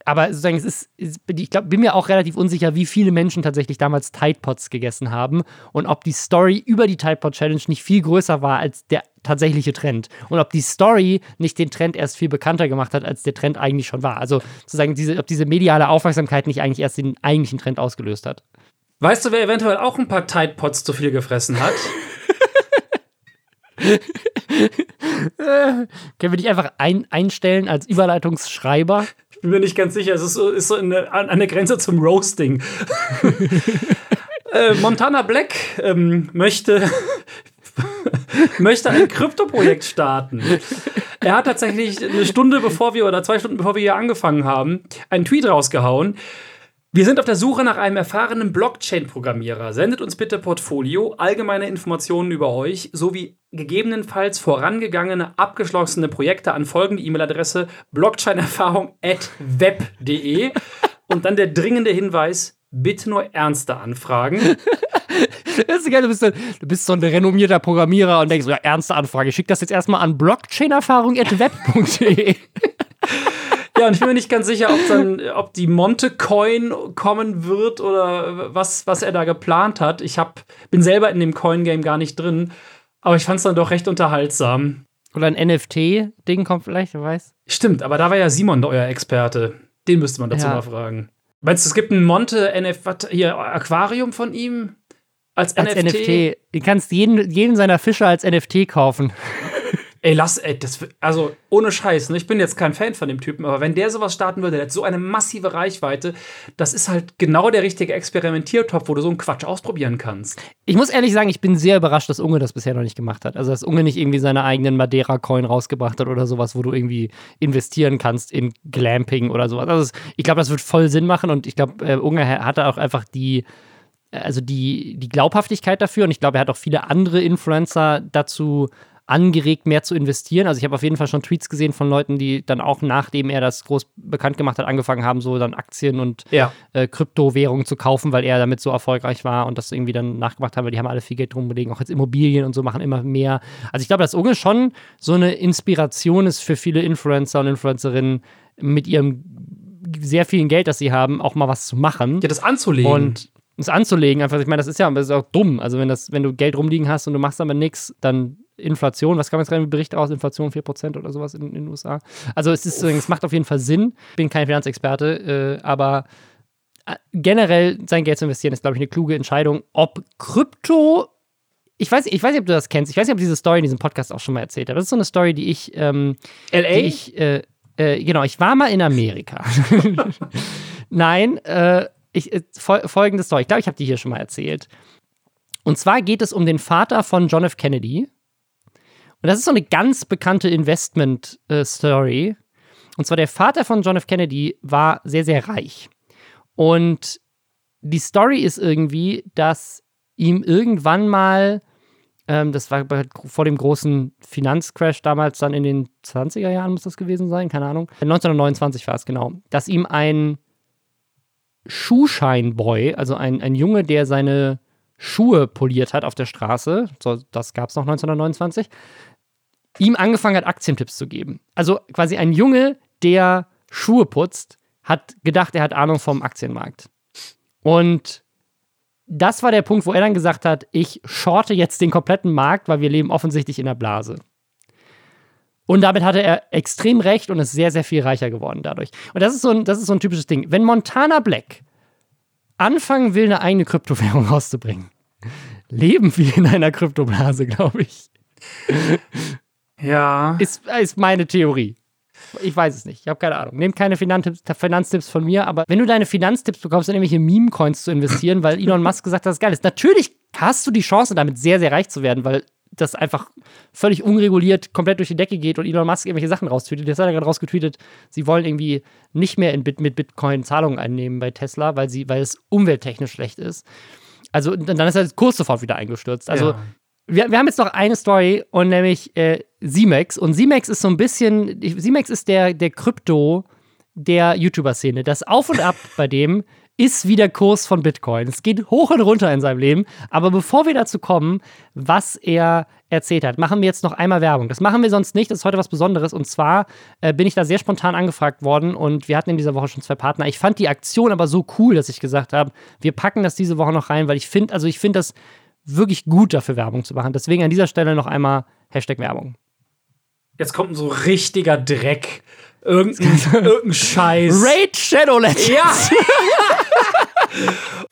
aber sozusagen, es ist, ich glaub, bin mir auch relativ unsicher, wie viele Menschen tatsächlich damals Tide Pods gegessen haben und ob die Story über die Tide Pod Challenge nicht viel größer war als der tatsächliche Trend und ob die Story nicht den Trend erst viel bekannter gemacht hat, als der Trend eigentlich schon war. Also sozusagen, diese, ob diese mediale Aufmerksamkeit nicht eigentlich erst den eigentlichen Trend ausgelöst hat. Weißt du, wer eventuell auch ein paar Tide Pods zu viel gefressen hat? Können wir dich einfach ein, einstellen als Überleitungsschreiber? Bin mir nicht ganz sicher. Es ist so, ist so eine, an, an der Grenze zum Roasting. äh, Montana Black ähm, möchte, möchte ein Krypto-Projekt starten. Er hat tatsächlich eine Stunde bevor wir oder zwei Stunden bevor wir hier angefangen haben, einen Tweet rausgehauen. Wir sind auf der Suche nach einem erfahrenen Blockchain-Programmierer. Sendet uns bitte Portfolio, allgemeine Informationen über euch sowie gegebenenfalls vorangegangene abgeschlossene Projekte an folgende E-Mail-Adresse blockchainerfahrung@web.de und dann der dringende Hinweis: Bitte nur ernste Anfragen. Das ist geil, du bist, so, du bist so ein renommierter Programmierer und denkst ja, ernste Anfrage. Schick das jetzt erstmal an blockchainerfahrung.web.de. Ja, und ich bin mir nicht ganz sicher, ob, dann, ob die Monte-Coin kommen wird oder was, was er da geplant hat. Ich hab, bin selber in dem Coin-Game gar nicht drin, aber ich fand es dann doch recht unterhaltsam. Oder ein NFT-Ding kommt vielleicht, wer weiß. Stimmt, aber da war ja Simon euer Experte. Den müsste man dazu Ja. mal fragen. Meinst du, es gibt ein Monte NF was, hier Aquarium von ihm als, Als NFT? NFT. Du kannst jeden, jeden seiner Fische als NFT kaufen. Ey, lass, ey, das, also ohne Scheiß, ne? ich bin jetzt kein Fan von dem Typen, aber wenn der sowas starten würde, der hat so eine massive Reichweite, das ist halt genau der richtige Experimentiertopf, wo du so einen Quatsch ausprobieren kannst. Ich muss ehrlich sagen, ich bin sehr überrascht, dass Unge das bisher noch nicht gemacht hat. Also, dass Unge nicht irgendwie seine eigenen Madeira-Coin rausgebracht hat oder sowas, wo du irgendwie investieren kannst in Glamping oder sowas. Also, ich glaube, das wird voll Sinn machen und ich glaube, äh, Unge ha- hatte auch einfach die, also die, die Glaubhaftigkeit dafür und ich glaube, er hat auch viele andere Influencer dazu angeregt, mehr zu investieren. Also ich habe auf jeden Fall schon Tweets gesehen von Leuten, die dann auch, nachdem er das groß bekannt gemacht hat, angefangen haben, so dann Aktien und Ja. äh, Kryptowährungen zu kaufen, weil er damit so erfolgreich war und das irgendwie dann nachgemacht haben, weil die haben alle viel Geld rumgelegen, auch jetzt Immobilien und so machen immer mehr. Also ich glaube, dass Unge schon so eine Inspiration ist für viele Influencer und Influencerinnen mit ihrem sehr vielen Geld, das sie haben, auch mal was zu machen Ja, das anzulegen. und es anzulegen. Einfach, ich meine, das ist ja das ist auch dumm. Also wenn das, wenn du Geld rumliegen hast und du machst aber nichts, dann Inflation, was kam jetzt gerade im Bericht raus? Inflation 4% oder sowas in, in den USA. Also es ist, es macht auf jeden Fall Sinn. Bin kein Finanzexperte, äh, aber äh, generell sein Geld zu investieren ist, glaube ich, eine kluge Entscheidung. Ob Krypto ich weiß, ich weiß nicht, ob du das kennst. Ich weiß nicht, ob diese Story in diesem Podcast auch schon mal erzählt habe. Das ist so eine Story, die ich, ähm, LA? die ich, äh, äh, genau, ich war mal in Amerika. Nein, äh, ich, äh, fol folgende Story. Ich glaube, ich habe die hier schon mal erzählt. Und zwar geht es um den Vater von John F. Kennedy. Und das ist so eine ganz bekannte Investment-Story. Und zwar der Vater von John F. Kennedy war sehr, sehr reich. Und die Story ist irgendwie, dass ihm irgendwann mal, ähm, das war vor dem großen Finanzcrash damals dann in den 20er Jahren muss das gewesen sein, keine Ahnung. 1929 war es genau, dass ihm ein Schuhscheinboy, also ein, ein Junge, der seine Schuhe poliert hat auf der Straße, so, das gab es noch 1929, ihm angefangen hat, Aktientipps zu geben. Also quasi ein Junge, der Schuhe putzt, hat gedacht, er hat Ahnung vom Aktienmarkt. Und das war der Punkt, wo er dann gesagt hat, ich shorte jetzt den kompletten Markt, weil wir leben offensichtlich in der Blase. Und damit hatte er extrem recht und ist sehr, sehr viel reicher geworden dadurch. Und das ist so ein, das ist so ein typisches Ding. Wenn Montana Black anfangen will, eine eigene Kryptowährung rauszubringen, leben wir in einer Kryptoblase, glaube ich. ja. Ist, ist meine Theorie. Ich weiß es nicht. Ich habe keine Ahnung. Nehmt keine Finanztipps, Finanztipps von mir, aber wenn du deine Finanztipps bekommst, in irgendwelche Meme-Coins zu investieren, weil Elon Musk gesagt hat, das ist geil ist, natürlich hast du die Chance, damit sehr, sehr reich zu werden, weil das einfach völlig unreguliert komplett durch die Decke geht und Elon Musk irgendwelche Sachen raustweetet. Jetzt hat er gerade rausgetweetet, sie wollen irgendwie nicht mehr in Bit mit Bitcoin Zahlungen einnehmen bei Tesla, weil, sie, weil es umwelttechnisch schlecht ist. Also dann ist der Kurs sofort wieder eingestürzt. Also Ja. wir, wir haben jetzt noch eine Story und nämlich äh, Simex. Und Simex ist so ein bisschen, Simex ist der, der Krypto der YouTuber-Szene. Das Auf und Ab bei dem ist wie der Kurs von Bitcoin. Es geht hoch und runter in seinem Leben. Aber bevor wir dazu kommen, was er erzählt hat, machen wir jetzt noch einmal Werbung. Das machen wir sonst nicht. Das ist heute was Besonderes. Und zwar äh, bin ich da sehr spontan angefragt worden und wir hatten in dieser Woche schon zwei Partner. Ich fand die Aktion aber so cool, dass ich gesagt habe, wir packen das diese Woche noch rein, weil ich finde, also ich finde das wirklich gut dafür Werbung zu machen. Deswegen an dieser Stelle noch einmal Hashtag Werbung. Jetzt kommt so richtiger Dreck. Irgendein, irgendein Scheiß. Raid Shadow Legends. Ja!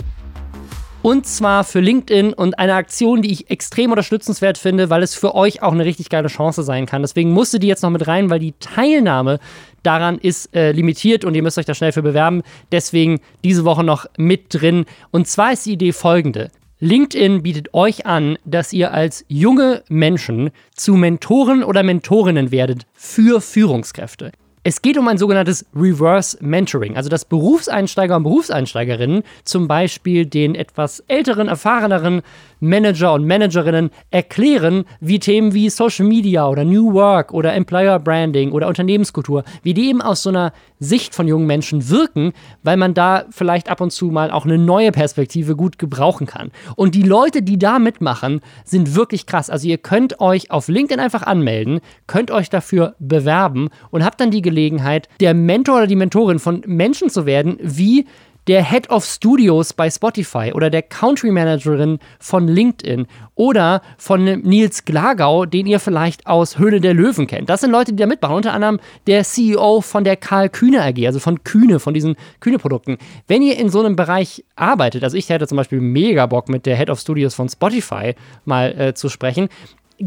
Und zwar für LinkedIn und eine Aktion, die ich extrem unterstützenswert finde, weil es für euch auch eine richtig geile Chance sein kann. Deswegen musste die jetzt noch mit rein, weil die Teilnahme daran ist äh, limitiert und ihr müsst euch da schnell für bewerben. Deswegen diese Woche noch mit drin. Und zwar ist die Idee folgende. LinkedIn bietet euch an, dass ihr als junge Menschen zu Mentoren oder Mentorinnen werdet für Führungskräfte. Es geht um ein sogenanntes Reverse Mentoring, also dass Berufseinsteiger und Berufseinsteigerinnen zum Beispiel den etwas älteren, erfahreneren Manager und Managerinnen erklären, wie Themen wie Social Media oder New Work oder Employer Branding oder Unternehmenskultur, wie die eben aus so einer Sicht von jungen Menschen wirken, weil man da vielleicht ab und zu mal auch eine neue Perspektive gut gebrauchen kann. Und die Leute, die da mitmachen, sind wirklich krass. Also ihr könnt euch auf LinkedIn einfach anmelden, könnt euch dafür bewerben und habt dann die Gelegenheit, der Mentor oder die Mentorin von Menschen zu werden, wie der Head of Studios bei Spotify oder der Country Managerin von LinkedIn oder von Nils Glagau, den ihr vielleicht aus Höhle der Löwen kennt. Das sind Leute, die da mitmachen. Unter anderem der CEO von der Karl Kühne AG, also von Kühne, von diesen Kühne-Produkten. Wenn ihr in so einem Bereich arbeitet, also ich hätte zum Beispiel mega Bock mit der Head of Studios von Spotify mal äh, zu sprechen,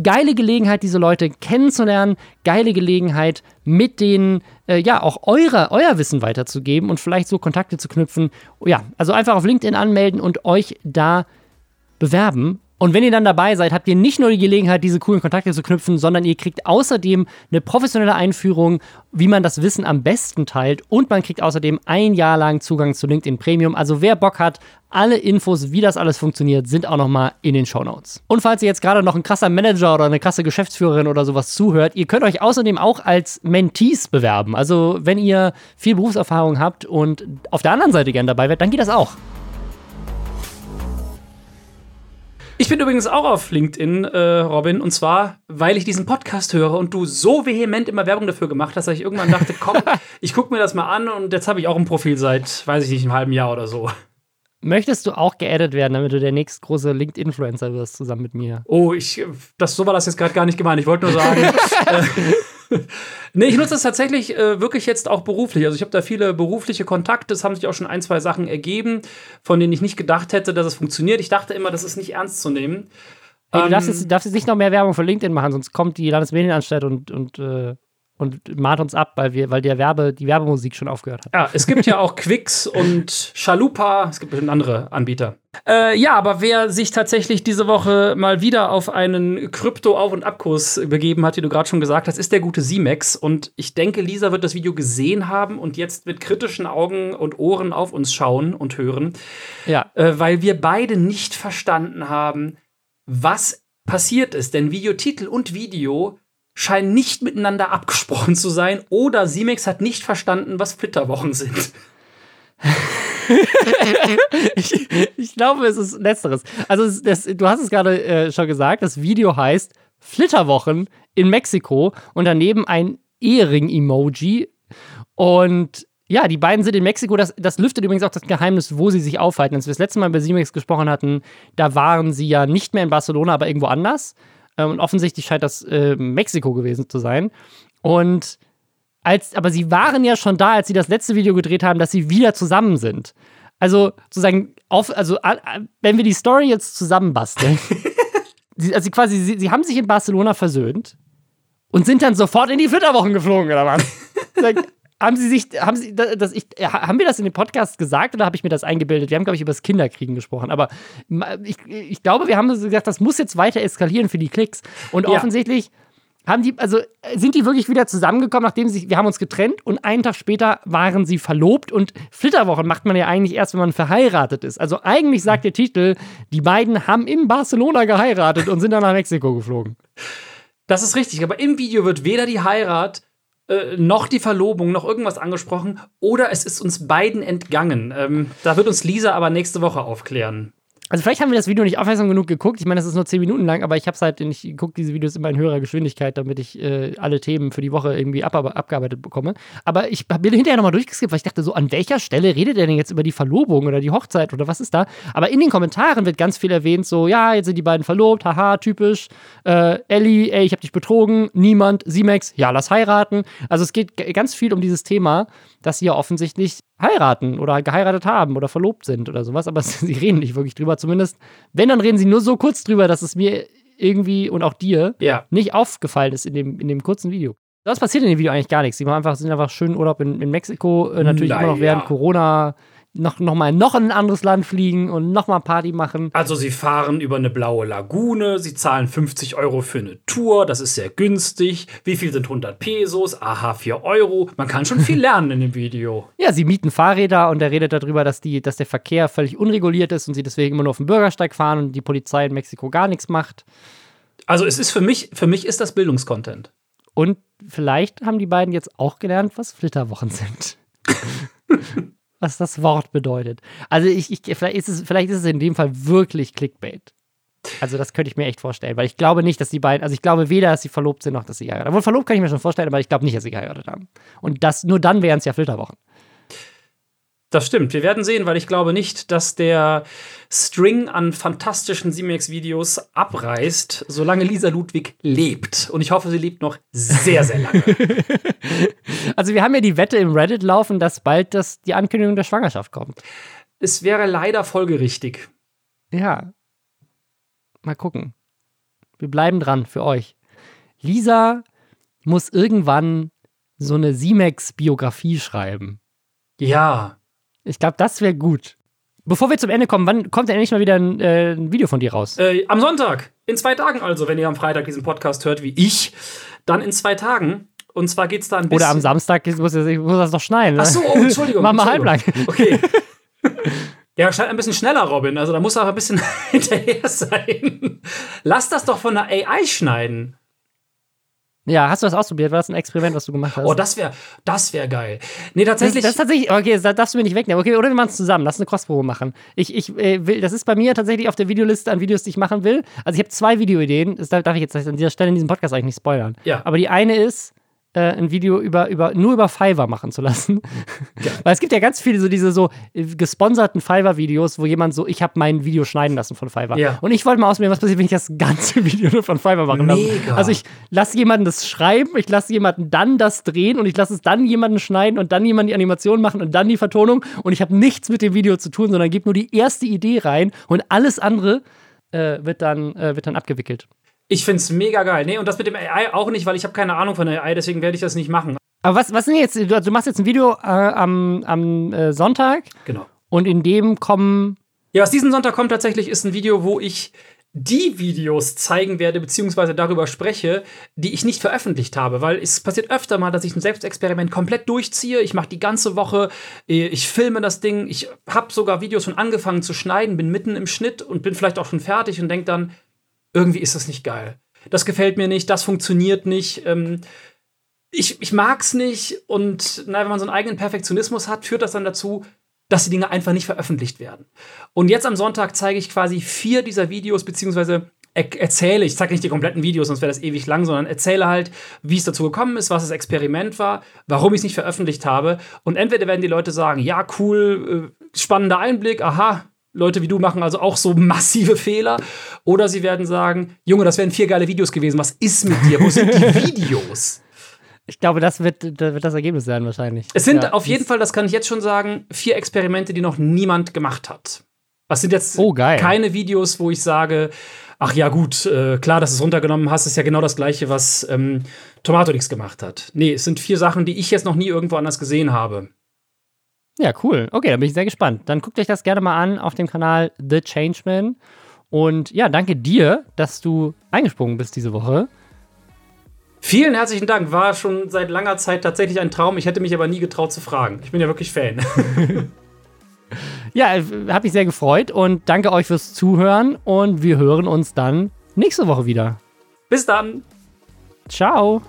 geile Gelegenheit, diese Leute kennenzulernen, geile Gelegenheit, mit denen äh, ja auch eure, euer Wissen weiterzugeben und vielleicht so Kontakte zu knüpfen. Ja, also einfach auf LinkedIn anmelden und euch da bewerben. Und wenn ihr dann dabei seid, habt ihr nicht nur die Gelegenheit, diese coolen Kontakte zu knüpfen, sondern ihr kriegt außerdem eine professionelle Einführung, wie man das Wissen am besten teilt. Und man kriegt außerdem ein Jahr lang Zugang zu LinkedIn Premium. Also wer Bock hat, alle Infos, wie das alles funktioniert, sind auch nochmal in den Show Notes. Und falls ihr jetzt gerade noch ein krasser Manager oder eine krasse Geschäftsführerin oder sowas zuhört, ihr könnt euch außerdem auch als Mentees bewerben. Also wenn ihr viel Berufserfahrung habt und auf der anderen Seite gern dabei werdet, dann geht das auch. Ich bin übrigens auch auf LinkedIn, äh, Robin, und zwar, weil ich diesen Podcast höre und du so vehement immer Werbung dafür gemacht hast, dass ich irgendwann dachte, komm, ich gucke mir das mal an und jetzt habe ich auch ein Profil seit, weiß ich nicht, einem halben Jahr oder so. Möchtest du auch geaddet werden, damit du der nächste große LinkedIn-Influencer wirst, zusammen mit mir? Oh, ich, das, so war das jetzt gerade gar nicht gemeint. Ich wollte nur sagen, äh, nee, ich nutze das tatsächlich äh, wirklich jetzt auch beruflich. Also ich habe da viele berufliche Kontakte. Es haben sich auch schon ein, zwei Sachen ergeben, von denen ich nicht gedacht hätte, dass es funktioniert. Ich dachte immer, das ist nicht ernst zu nehmen. Hey, du ähm, darfst, jetzt, darfst jetzt nicht noch mehr Werbung für LinkedIn machen, sonst kommt die Landesmedienanstalt und, und äh und mahnt uns ab, weil, wir, weil der Werbe, die Werbemusik schon aufgehört hat. Ja, es gibt ja auch Quicks und Chalupa, es gibt bestimmt andere Anbieter. Äh, ja, aber wer sich tatsächlich diese Woche mal wieder auf einen Krypto-Auf- und Abkurs begeben hat, wie du gerade schon gesagt hast, ist der gute Simex. Und ich denke, Lisa wird das Video gesehen haben und jetzt mit kritischen Augen und Ohren auf uns schauen und hören. Ja. Äh, weil wir beide nicht verstanden haben, was passiert ist. Denn Videotitel und Video scheinen nicht miteinander abgesprochen zu sein oder Simex hat nicht verstanden, was Flitterwochen sind. ich, ich, glaube, es ist letzteres. Also, das, du hast es gerade äh, schon gesagt, das Video heißt Flitterwochen in Mexiko und daneben ein Ehering-Emoji. Und ja, die beiden sind in Mexiko. Das, das lüftet übrigens auch das Geheimnis, wo sie sich aufhalten. Als wir das letzte Mal über Simex gesprochen hatten, da waren sie ja nicht mehr in Barcelona, aber irgendwo anders. Ähm, und offensichtlich scheint das äh, Mexiko gewesen zu sein. Und als, aber sie waren ja schon da, als sie das letzte Video gedreht haben, dass sie wieder zusammen sind. Also sozusagen, auf, also wenn wir die Story jetzt zusammenbasteln, sie, also quasi, sie, sie haben sich in Barcelona versöhnt und sind dann sofort in die Flitterwochen geflogen, oder was? haben sie sich, haben sie, das, ich, haben wir das in dem Podcast gesagt oder habe ich mir das eingebildet? Wir haben, glaube ich, über das Kinderkriegen gesprochen, aber ich, ich glaube, wir haben gesagt, das muss jetzt weiter eskalieren für die Klicks. Und ja. offensichtlich haben die, also sind die wirklich wieder zusammengekommen, nachdem sie, wir haben uns getrennt und einen Tag später waren sie verlobt und Flitterwochen macht man ja eigentlich erst, wenn man verheiratet ist. Also eigentlich sagt der Titel, die beiden haben in Barcelona geheiratet und sind dann nach Mexiko geflogen. Das ist richtig, aber im Video wird weder die Heirat äh, noch die Verlobung, noch irgendwas angesprochen oder es ist uns beiden entgangen. Ähm, da wird uns Lisa aber nächste Woche aufklären. Also vielleicht haben wir das Video nicht aufmerksam genug geguckt. Ich meine, das ist nur 10 Minuten lang, aber ich habe es halt, ich gucke diese Videos immer in höherer Geschwindigkeit, damit ich äh, alle Themen für die Woche irgendwie ab, abgearbeitet bekomme. Aber ich bin hinterher nochmal durchgeskippt, weil ich dachte so, an welcher Stelle redet er denn jetzt über die Verlobung oder die Hochzeit oder was ist da? Aber in den Kommentaren wird ganz viel erwähnt, so, ja, jetzt sind die beiden verlobt, haha, typisch. Äh, Ellie, ey, ich habe dich betrogen, niemand, Simex, ja, lass heiraten. Also es geht ganz viel um dieses Thema dass sie ja offensichtlich heiraten oder geheiratet haben oder verlobt sind oder sowas, aber sie reden nicht wirklich drüber. Zumindest, wenn, dann reden sie nur so kurz drüber, dass es mir irgendwie und auch dir ja. nicht aufgefallen ist in dem, in dem kurzen Video. Sonst passiert in dem Video eigentlich gar nichts. Die machen einfach, sind einfach schön Urlaub in, in Mexiko. Äh, natürlich immer noch Naja. während Corona noch, noch mal noch in ein anderes Land fliegen und noch mal Party machen. Also sie fahren über eine blaue Lagune, sie zahlen 50 Euro für eine Tour, das ist sehr günstig. Wie viel sind 100 Pesos? Aha, 4 Euro. Man kann schon viel lernen in dem Video. Ja, sie mieten Fahrräder und er redet darüber, dass, die, dass der Verkehr völlig unreguliert ist und sie deswegen immer nur auf dem Bürgersteig fahren und die Polizei in Mexiko gar nichts macht. Also es ist für mich, für mich ist das Bildungskontent. Und vielleicht haben die beiden jetzt auch gelernt, was Flitterwochen sind. was das Wort bedeutet. Also ich, ich, vielleicht, ist es, vielleicht ist es in dem Fall wirklich Clickbait. Also das könnte ich mir echt vorstellen, weil ich glaube nicht, dass die beiden, also ich glaube weder, dass sie verlobt sind, noch dass sie geheiratet haben. Wohl verlobt kann ich mir schon vorstellen, aber ich glaube nicht, dass sie geheiratet haben. Und das, nur dann wären es ja Flitterwochen. Das stimmt. Wir werden sehen, weil ich glaube nicht, dass der String an fantastischen Simex-Videos abreißt, solange Lisa Ludwig lebt. Und ich hoffe, sie lebt noch sehr, sehr lange. Also wir haben ja die Wette im Reddit laufen, dass bald das, die Ankündigung der Schwangerschaft kommt. es wäre leider folgerichtig. Ja. Mal gucken. Wir bleiben dran für euch. Lisa muss irgendwann so eine Simex-Biografie schreiben. Ja. Ich glaube, das wäre gut. Bevor wir zum Ende kommen, wann kommt denn endlich mal wieder ein, äh, ein Video von dir raus? Äh, am Sonntag, in zwei Tagen also, wenn ihr am Freitag diesen Podcast hört, wie ich, dann in zwei Tagen. Und zwar geht es da ein bisschen. Oder am Samstag ich muss, ich muss das noch schneiden. Ne? Ach so, oh, Entschuldigung. Mach mal halblang. Okay. Ja, scheint ein bisschen schneller, Robin. Also da muss er ein bisschen hinterher sein. Lass das doch von der AI schneiden. Ja, hast du das ausprobiert? War das ein Experiment, was du gemacht hast? Oh, das wäre das wär geil. Nee, Das, tatsächlich. das ist tatsächlich, okay, das darfst du mir nicht wegnehmen. Okay, oder wir machen es zusammen. Lass eine Crossprobe machen. Ich, ich äh, will, das ist bei mir tatsächlich auf der Videoliste an Videos, die ich machen will. Also ich habe zwei Videoideen. Das darf darf ich jetzt an dieser Stelle in diesem Podcast eigentlich nicht spoilern. Ja. Aber die eine ist, äh, ein Video über, über, nur über Fiverr machen zu lassen. Weil es gibt ja ganz viele so diese so äh, gesponserten Fiverr-Videos, wo jemand so, ich habe mein Video schneiden lassen von Fiverr. Ja. Und ich wollte mal ausprobieren, was passiert, wenn ich das ganze Video nur von Fiverr machen lasse. Also ich lasse jemanden das schreiben, ich lasse jemanden dann das drehen und ich lasse es dann jemanden schneiden und dann jemanden die Animation machen und dann die Vertonung und ich habe nichts mit dem Video zu tun, sondern gebe nur die erste Idee rein und alles andere äh, wird, dann, äh, wird dann abgewickelt. Ich finde es mega geil. Nee, und das mit dem AI auch nicht, weil ich habe keine Ahnung von der AI, deswegen werde ich das nicht machen. Aber was, was sind jetzt, du, du machst jetzt ein Video äh, am, am äh, Sonntag Genau. und in dem kommen, Ja, was diesen Sonntag kommt tatsächlich, ist ein Video, wo ich die Videos zeigen werde, beziehungsweise darüber spreche, die ich nicht veröffentlicht habe. Weil es passiert öfter mal, dass ich ein Selbstexperiment komplett durchziehe. Ich mache die ganze Woche, äh, ich filme das Ding, ich habe sogar Videos schon angefangen zu schneiden, bin mitten im Schnitt und bin vielleicht auch schon fertig und denke dann, irgendwie ist das nicht geil. Das gefällt mir nicht, das funktioniert nicht. Ähm, ich, ich mag's nicht und na, wenn man so einen eigenen Perfektionismus hat, führt das dann dazu, dass die Dinge einfach nicht veröffentlicht werden. Und jetzt am Sonntag zeige ich quasi vier dieser Videos, beziehungsweise er erzähle, ich zeige nicht die kompletten Videos, sonst wäre das ewig lang, sondern erzähle halt, wie es dazu gekommen ist, was das Experiment war, warum ich es nicht veröffentlicht habe. Und entweder werden die Leute sagen, ja, cool, äh, spannender Einblick, aha, Leute wie du machen also auch so massive Fehler. Oder sie werden sagen, Junge, das wären vier geile Videos gewesen, was ist mit dir? Wo sind die Videos? ich glaube, das wird, das wird das Ergebnis sein wahrscheinlich. Es sind Ja, auf jeden Fall, das kann ich jetzt schon sagen, vier Experimente, die noch niemand gemacht hat. Das sind jetzt Oh, geil. keine Videos, wo ich sage, ach ja, gut, äh, klar, dass du es runtergenommen hast, ist ja genau das gleiche, was ähm, Tomatolix gemacht hat. Nee, es sind vier Sachen, die ich jetzt noch nie irgendwo anders gesehen habe. Ja, cool. Okay, dann bin ich sehr gespannt. Dann guckt euch das gerne mal an auf dem Kanal The Changeman. Und ja, danke dir, dass du eingesprungen bist diese Woche. Vielen herzlichen Dank. War schon seit langer Zeit tatsächlich ein Traum. Ich hätte mich aber nie getraut zu fragen. Ich bin ja wirklich Fan. Ja, hat mich sehr gefreut und danke euch fürs Zuhören und wir hören uns dann nächste Woche wieder. Bis dann. Ciao.